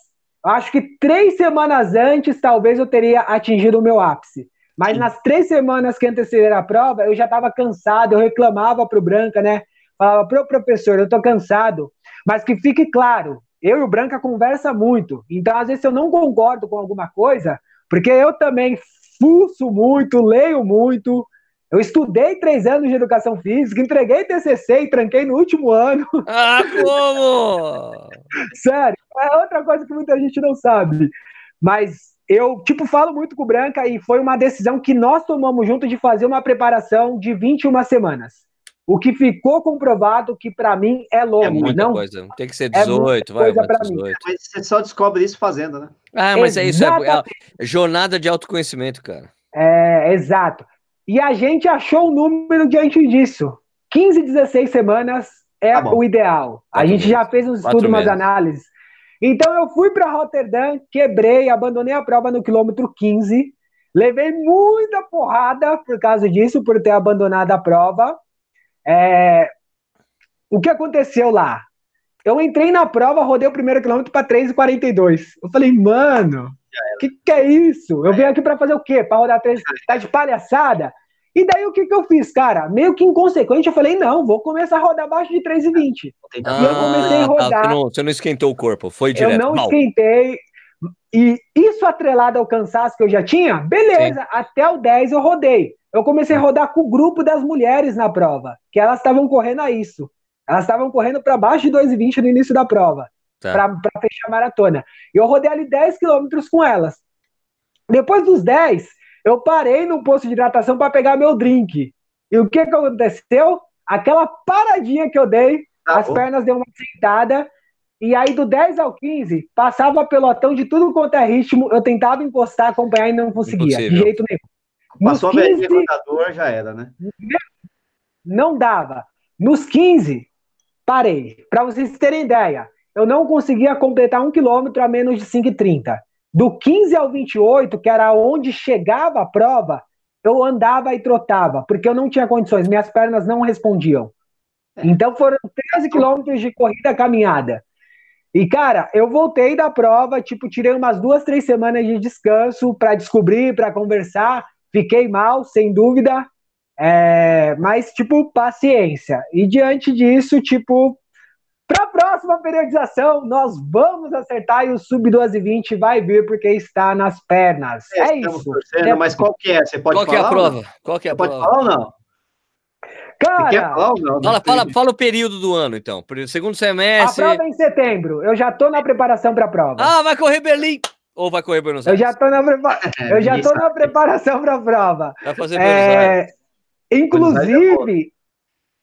acho que três semanas antes, talvez eu teria atingido o meu ápice. Mas Sim. nas três semanas que antecederam a prova, eu já estava cansado, eu reclamava pro Branca, né? Falava, pro professor, eu tô cansado. Mas que fique claro, eu e o Branca conversa muito. Então, às vezes, eu não concordo com alguma coisa, porque eu também fuço muito, leio muito. Eu estudei três anos de educação física, entreguei TCC e tranquei no último ano. Ah, como? Sério, é outra coisa que muita gente não sabe. Mas eu, tipo, falo muito com o Branca e foi uma decisão que nós tomamos junto de fazer uma preparação de 21 semanas. O que ficou comprovado que para mim é longo. É muita não, coisa. Tem que ser 18, é vai. Coisa 18. Mim. Mas você só descobre isso fazendo, né? Ah, mas é isso. É, é, jornada de autoconhecimento, cara. É, exato. E a gente achou o número diante disso. 15, 16 semanas é tá o ideal. Quatro a gente meses. já fez um estudo, umas análises. Então eu fui para Rotterdam, quebrei, abandonei a prova no quilômetro 15. Levei muita porrada por causa disso, por ter abandonado a prova. É... O que aconteceu lá? Eu entrei na prova, rodei o primeiro quilômetro para 3,42. Eu falei, mano, o que, que é isso? Eu vim aqui para fazer o quê? Para rodar 3? Tá de palhaçada? E daí o que, que eu fiz, cara? Meio que inconsequente, eu falei, não, vou começar a rodar abaixo de 3,20. Ah, e eu comecei a rodar. Tá, você, não, você, não, esquentou o corpo, foi direto. Eu não Mal. esquentei. E isso atrelado ao cansaço que eu já tinha, beleza, Sim. até o 10 eu rodei. Eu comecei a rodar com o grupo das mulheres na prova, que elas estavam correndo a isso. Elas estavam correndo para baixo de 2,20 no início da prova, tá. para fechar a maratona. E eu rodei ali 10 quilômetros com elas. Depois dos 10, eu parei no posto de hidratação para pegar meu drink. E o que, que aconteceu? Aquela paradinha que eu dei, ah, as pernas deu uma sentada, e aí do 10 ao 15, passava pelotão de tudo quanto é ritmo, eu tentava encostar, acompanhar e não conseguia, Impossível. de jeito nenhum. Passou a velhinha contador, já era, né? Não dava. Nos 15, parei. Para vocês terem ideia, eu não conseguia completar um quilômetro a menos de 5,30. Do 15 ao 28, que era onde chegava a prova, eu andava e trotava, porque eu não tinha condições, minhas pernas não respondiam. É. Então foram 13 quilômetros de corrida caminhada. E, cara, eu voltei da prova, tipo, tirei umas duas, três semanas de descanso para descobrir, para conversar. Fiquei mal, sem dúvida, é, mas, tipo, paciência. E diante disso, tipo, para a próxima periodização, nós vamos acertar e o sub 1220 vai vir porque está nas pernas. É, é isso. Torcendo. Mas qual que é? Você pode qual falar? Que é a prova? Qual que é a prova? Pode falar ou não? Cara, falar ou não? Fala, fala, fala o período do ano, então. Segundo semestre. A prova é em setembro. Eu já estou na preparação para a prova. Ah, vai correr Berlim! Ou vai correr Buenos Aires? Eu já estou na, prepa... eu já tô na preparação para a prova. Vai fazer Buenos é... Aires. Inclusive,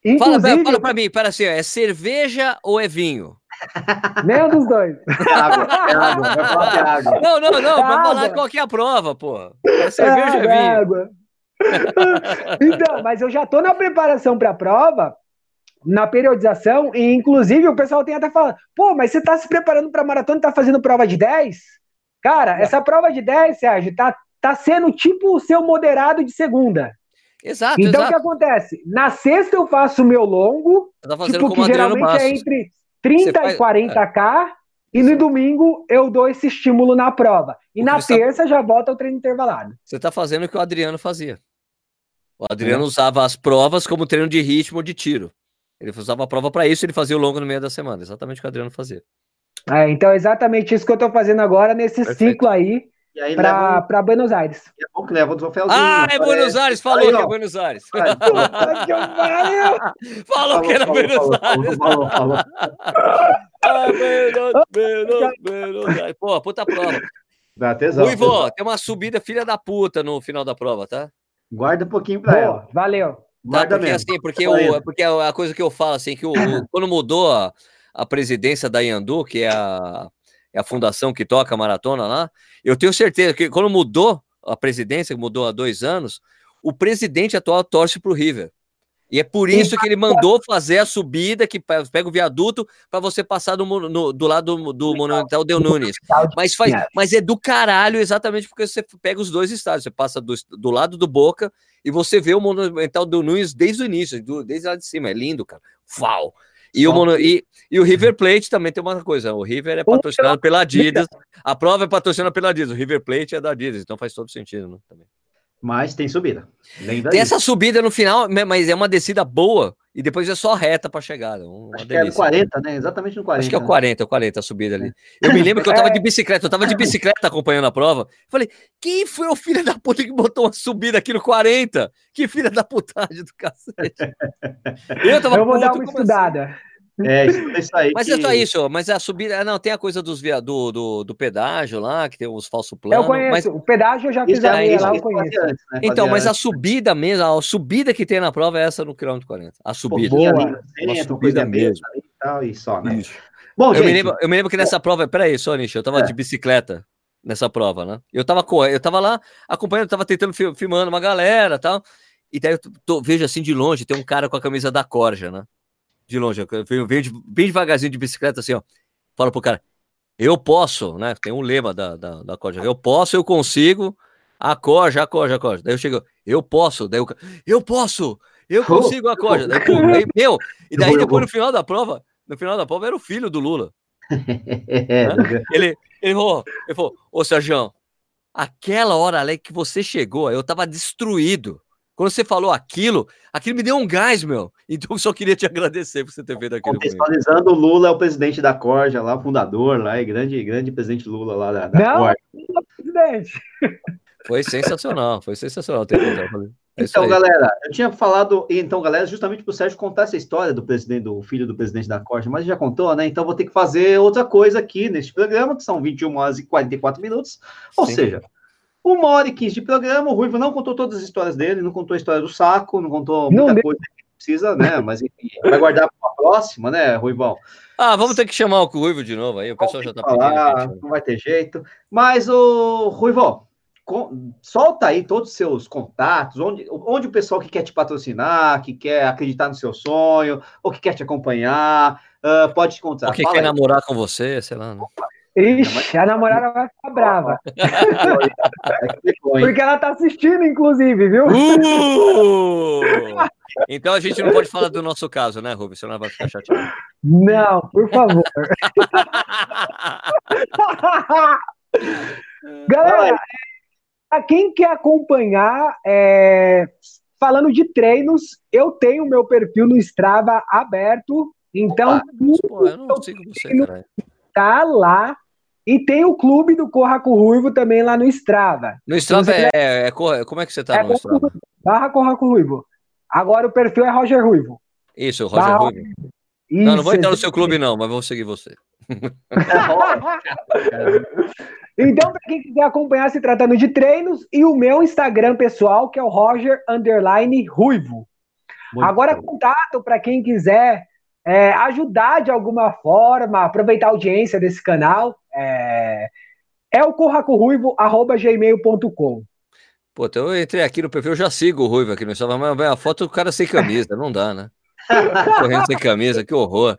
Inclusive, fala, fala pra mim, para assim, é cerveja ou é vinho? Nenhum dos dois. É água, é água, vai falar que é água. Não, não, não, é vamos falar qual que é a prova, pô. É cerveja é, ou é vinho? Água. então, mas eu já tô na preparação para a prova, na periodização, e inclusive o pessoal tem até falado, pô, mas você tá se preparando para maratona e tá fazendo prova de 10? Cara, é. essa prova de 10, Sérgio, tá, tá sendo tipo o seu moderado de segunda. Exato. Então exato. o que acontece? Na sexta eu faço o meu longo, tá tipo, que geralmente é entre 30 faz... e 40k, é. e no domingo eu dou esse estímulo na prova. E o na terça tá... já volta o treino intervalado. Você está fazendo o que o Adriano fazia. O Adriano é. usava as provas como treino de ritmo de tiro. Ele usava a prova para isso, ele fazia o longo no meio da semana. Exatamente o que o Adriano fazia. É, então, exatamente isso que eu estou fazendo agora nesse Perfeito. ciclo aí para leva... Buenos Aires. É bom que leva o troféuzinho. Ah, é Buenos Aires, falou aí, que é Buenos Aires. falou que era Buenos Aires. Falou, falou, ah, Buenos, Buenos Aires. Pô, puta prova. Dá tesão. Ruivo, tem uma subida filha da puta no final da prova, tá? Guarda um pouquinho pra Boa, ela. Valeu. Tá, porque mesmo. assim, porque, o, porque a coisa que eu falo, assim, que o, quando mudou a, a presidência da Yandu, que é a é a fundação que toca a maratona lá. Eu tenho certeza que quando mudou a presidência, que mudou há dois anos, o presidente atual torce para o River. E é por isso que ele mandou fazer a subida que pega o viaduto para você passar do, no, do lado do, do Monumental Del Nunes. Mas, faz, mas é do caralho exatamente porque você pega os dois estádios. Você passa do, do lado do Boca e você vê o Monumental Del Nunes desde o início, do, desde lá de cima. É lindo, cara. Uau! E o, mono, e, e o River Plate também tem uma coisa: o River é patrocinado pela Adidas, a prova é patrocinada pela Adidas, o River Plate é da Adidas, então faz todo sentido, né? Também. Mas tem subida. Tem essa subida no final, mas é uma descida boa e depois é só reta para chegada. Acho delícia. que é no 40, né? Exatamente no 40. Acho que é o 40, é o 40 a subida ali. Eu me lembro que eu tava de bicicleta, eu tava de bicicleta acompanhando a prova. Falei, quem foi o filho da puta que botou uma subida aqui no 40? Que filha da putagem do cacete. Eu, tava eu vou dar uma estudada. É, isso aí. Mas que... é só isso, mas a subida. Não, tem a coisa dos via, do, do, do pedágio lá, que tem os falsos planos. Eu conheço, mas... o pedágio eu já fiz a isso, lá, eu conheço. Antes, né? Então, mas antes. a subida mesmo, a subida que tem na prova é essa no quilômetro 40. A subida. Pô, boa, uma subida mesmo. E, tal, e só, né? Isso. Bom, eu, gente, me lembro, eu me lembro que nessa prova, peraí, só, Nish, eu tava é. de bicicleta nessa prova, né? Eu tava, eu tava lá acompanhando, tava tentando filmando uma galera tal. E daí eu tô, vejo assim de longe, tem um cara com a camisa da Corja, né? De longe, venho de, bem devagarzinho de bicicleta, assim, ó. Fala pro cara, eu posso, né? Tem um lema da, da, da corja. Eu posso, eu consigo, a corja, a corja, a corja. Daí eu chego, eu posso, daí eu, eu posso, eu consigo a corja. Daí, daí, meu, e daí depois no final da prova, no final da prova era o filho do Lula. né? Ele, ele falou, ele falou, ô Sérgio, aquela hora ali que você chegou, eu tava destruído Quando você falou aquilo, aquilo me deu um gás, meu. Então eu só queria te agradecer por você ter feito aquilo. Contextualizando, o Lula é o presidente da Corja, lá, fundador, lá, e grande, grande presidente Lula lá da, da Não, Corja. Não, é presidente. Foi sensacional, foi sensacional ter é então, galera, eu tinha falado, então, galera, justamente para o Sérgio contar essa história do presidente, do filho do presidente da Corte, mas já contou, né? Então vou ter que fazer outra coisa aqui neste programa, que são 21 horas e 44 minutos. Ou Sim. seja, uma hora e 15 de programa, o Ruivo não contou todas as histórias dele, não contou a história do saco, não contou muita não, coisa que precisa, né? Mas enfim, vai guardar para a próxima, né, Ruivão? Ah, vamos ter que chamar o Ruivo de novo aí, o pessoal já está pedindo. Não vai ter jeito. Mas o Ruivão, solta aí todos os seus contatos, onde, onde o pessoal que quer te patrocinar, que quer acreditar no seu sonho, ou que quer te acompanhar, uh, pode te contar. Ou que Fala quer aí. namorar com você, sei lá. Né? Ixi, a namorada vai ficar brava. Porque ela tá assistindo, inclusive, viu? Uh! Então a gente não pode falar do nosso caso, né, Rubens? Senão ela vai ficar chateada. Não, por favor. Galera, para quem quer acompanhar, é, falando de treinos, eu tenho meu perfil no Strava aberto. Então, ah, pô, eu não sigo você, cara. Tá lá. E tem o clube do Corra com Ruivo também lá no Strava. No Strava é, é, é, Como é que você tá é no Strava? Barra Corra com Ruivo. Agora o perfil é Roger Ruivo. Isso, Roger barra... Ruivo. Isso, não, não vou entrar no seu clube, não, mas vou seguir você. Então, para quem quiser acompanhar se tratando de treinos, e o meu Instagram pessoal, que é o Roger Underline Ruivo. Muito Agora, bom. contato para quem quiser é, ajudar de alguma forma, aproveitar a audiência desse canal, é, é o curracoruivo.gmail.com. Pô, então eu entrei aqui no perfil, eu já sigo o Ruivo aqui no Instagram, mas a foto do cara sem camisa, não dá, né? Correndo sem camisa, que horror.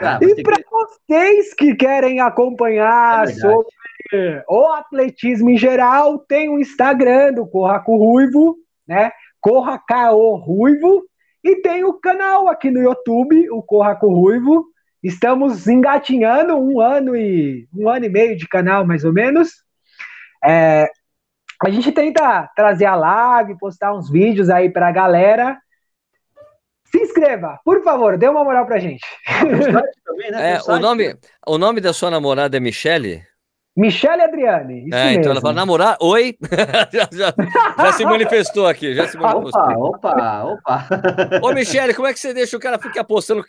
Ah, e para que... vocês que querem acompanhar é sobre o atletismo em geral, tem o Instagram do Corra com Ruivo, né? Corra K.O. Ruivo, e tem o canal aqui no YouTube, o Corra com Ruivo. Estamos engatinhando um ano e um ano e meio de canal, mais ou menos. É, a gente tenta trazer a live, postar uns vídeos aí para a galera. Se inscreva, por favor, dê uma moral pra gente. É, o, nome, o nome da sua namorada é Michele? Michele Adriane. Isso é, mesmo. então ela fala, namorar? Oi? já, já, já, se manifestou aqui, já se manifestou. Opa, opa, opa. Ô, Michele, como é que você deixa o cara ficar postando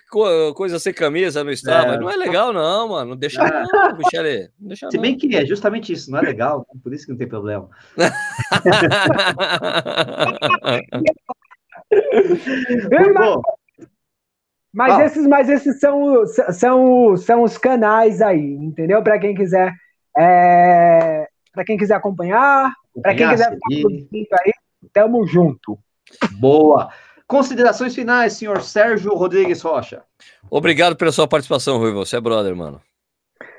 coisa sem camisa no Strava? É. Não é legal, não, mano. Não deixa não, não Michele. Não deixa, se bem que é justamente isso, não é legal, por isso que não tem problema. mas, esses, mas esses são, são, são os canais aí, entendeu? Para quem quiser é, para quem quiser acompanhar, para quem quiser ficar aí, tamo junto. Boa. Considerações finais, senhor Sérgio Rodrigues Rocha. Obrigado pela sua participação, Rui. Você é brother, mano.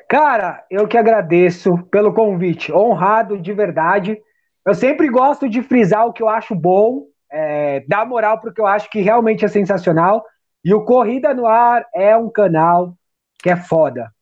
Cara, eu que agradeço pelo convite. Honrado de verdade. Eu sempre gosto de frisar o que eu acho bom, é, dar moral porque eu acho que realmente é sensacional. E o Corrida no Ar é um canal que é foda.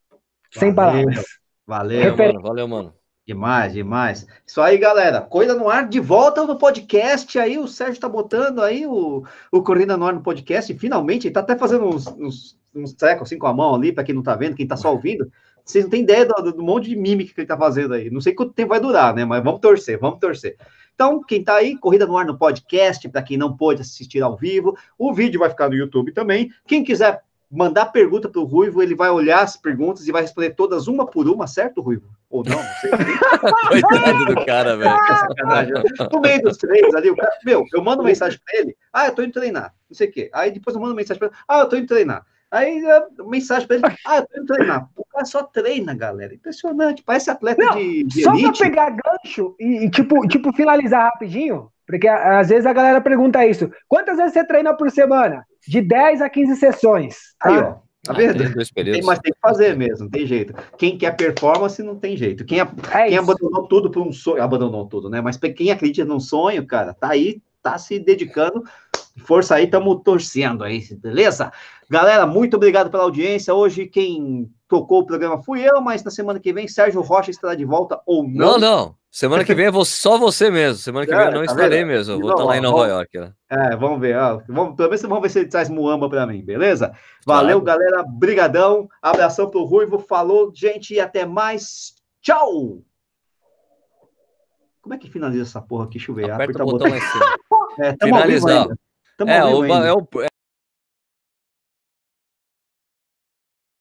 Sem Valeu. palavras. Valeu, mano. Valeu, mano. Demais, demais. Isso aí, galera. Coisa no ar, de volta no podcast. Aí o Sérgio tá botando aí o, o Corrida no ar no podcast. E finalmente, ele tá até fazendo uns, uns, uns trecos assim com a mão ali, para quem não tá vendo, quem tá só ouvindo. Vocês não têm ideia do, do, monte de mímica que ele tá fazendo aí. Não sei quanto tempo vai durar, né? Mas vamos torcer, vamos torcer. Então, quem tá aí, Corrida no Ar no podcast, para quem não pôde assistir ao vivo, o vídeo vai ficar no YouTube também. Quem quiser mandar pergunta para o Ruivo, ele vai olhar as perguntas e vai responder todas uma por uma, certo, Ruivo? Ou não, não sei. Coitado do cara, velho. No meio dos treinos ali, o cara, meu, eu mando mensagem para ele, ah, eu tô indo treinar, não sei o quê. Aí depois eu mando mensagem para ele, ah, eu tô indo treinar. Aí mensagem para ele, ah, eu tô indo treinar. O cara só treina, galera. Impressionante, parece atleta não, de, de Só para pegar gancho e, e, tipo, tipo, finalizar rapidinho, porque às vezes a galera pergunta isso. Quantas vezes você treina por semana? De 10 a 15 sessões. Aí, ó. Tá ah, vendo? Tem, mas tem que fazer mesmo, não tem jeito. Quem quer performance não tem jeito. Quem, é quem abandonou tudo por um sonho, abandonou tudo, né? Mas quem acredita num sonho, cara, tá aí, tá se dedicando Força aí, estamos torcendo aí, beleza? Galera, muito obrigado pela audiência. Hoje quem tocou o programa fui eu, mas na semana que vem Sérgio Rocha estará de volta ou não. Não, não. Semana que vem é só você mesmo. Semana que é, vem eu não tá estarei vendo? mesmo. Eu vou estar lá em Nova vamos, York. Né? É, vamos ver. Ó. Vamos, pelo menos vamos ver se ele traz muamba para mim, beleza? Valeu, claro. galera. Brigadão. Abração pro Ruivo. Falou, gente, e até mais. Tchau! Como é que finaliza essa porra aqui? Deixa eu ver. Aperta, Aperta o botão lá em É, Finalizar. É, o, é o,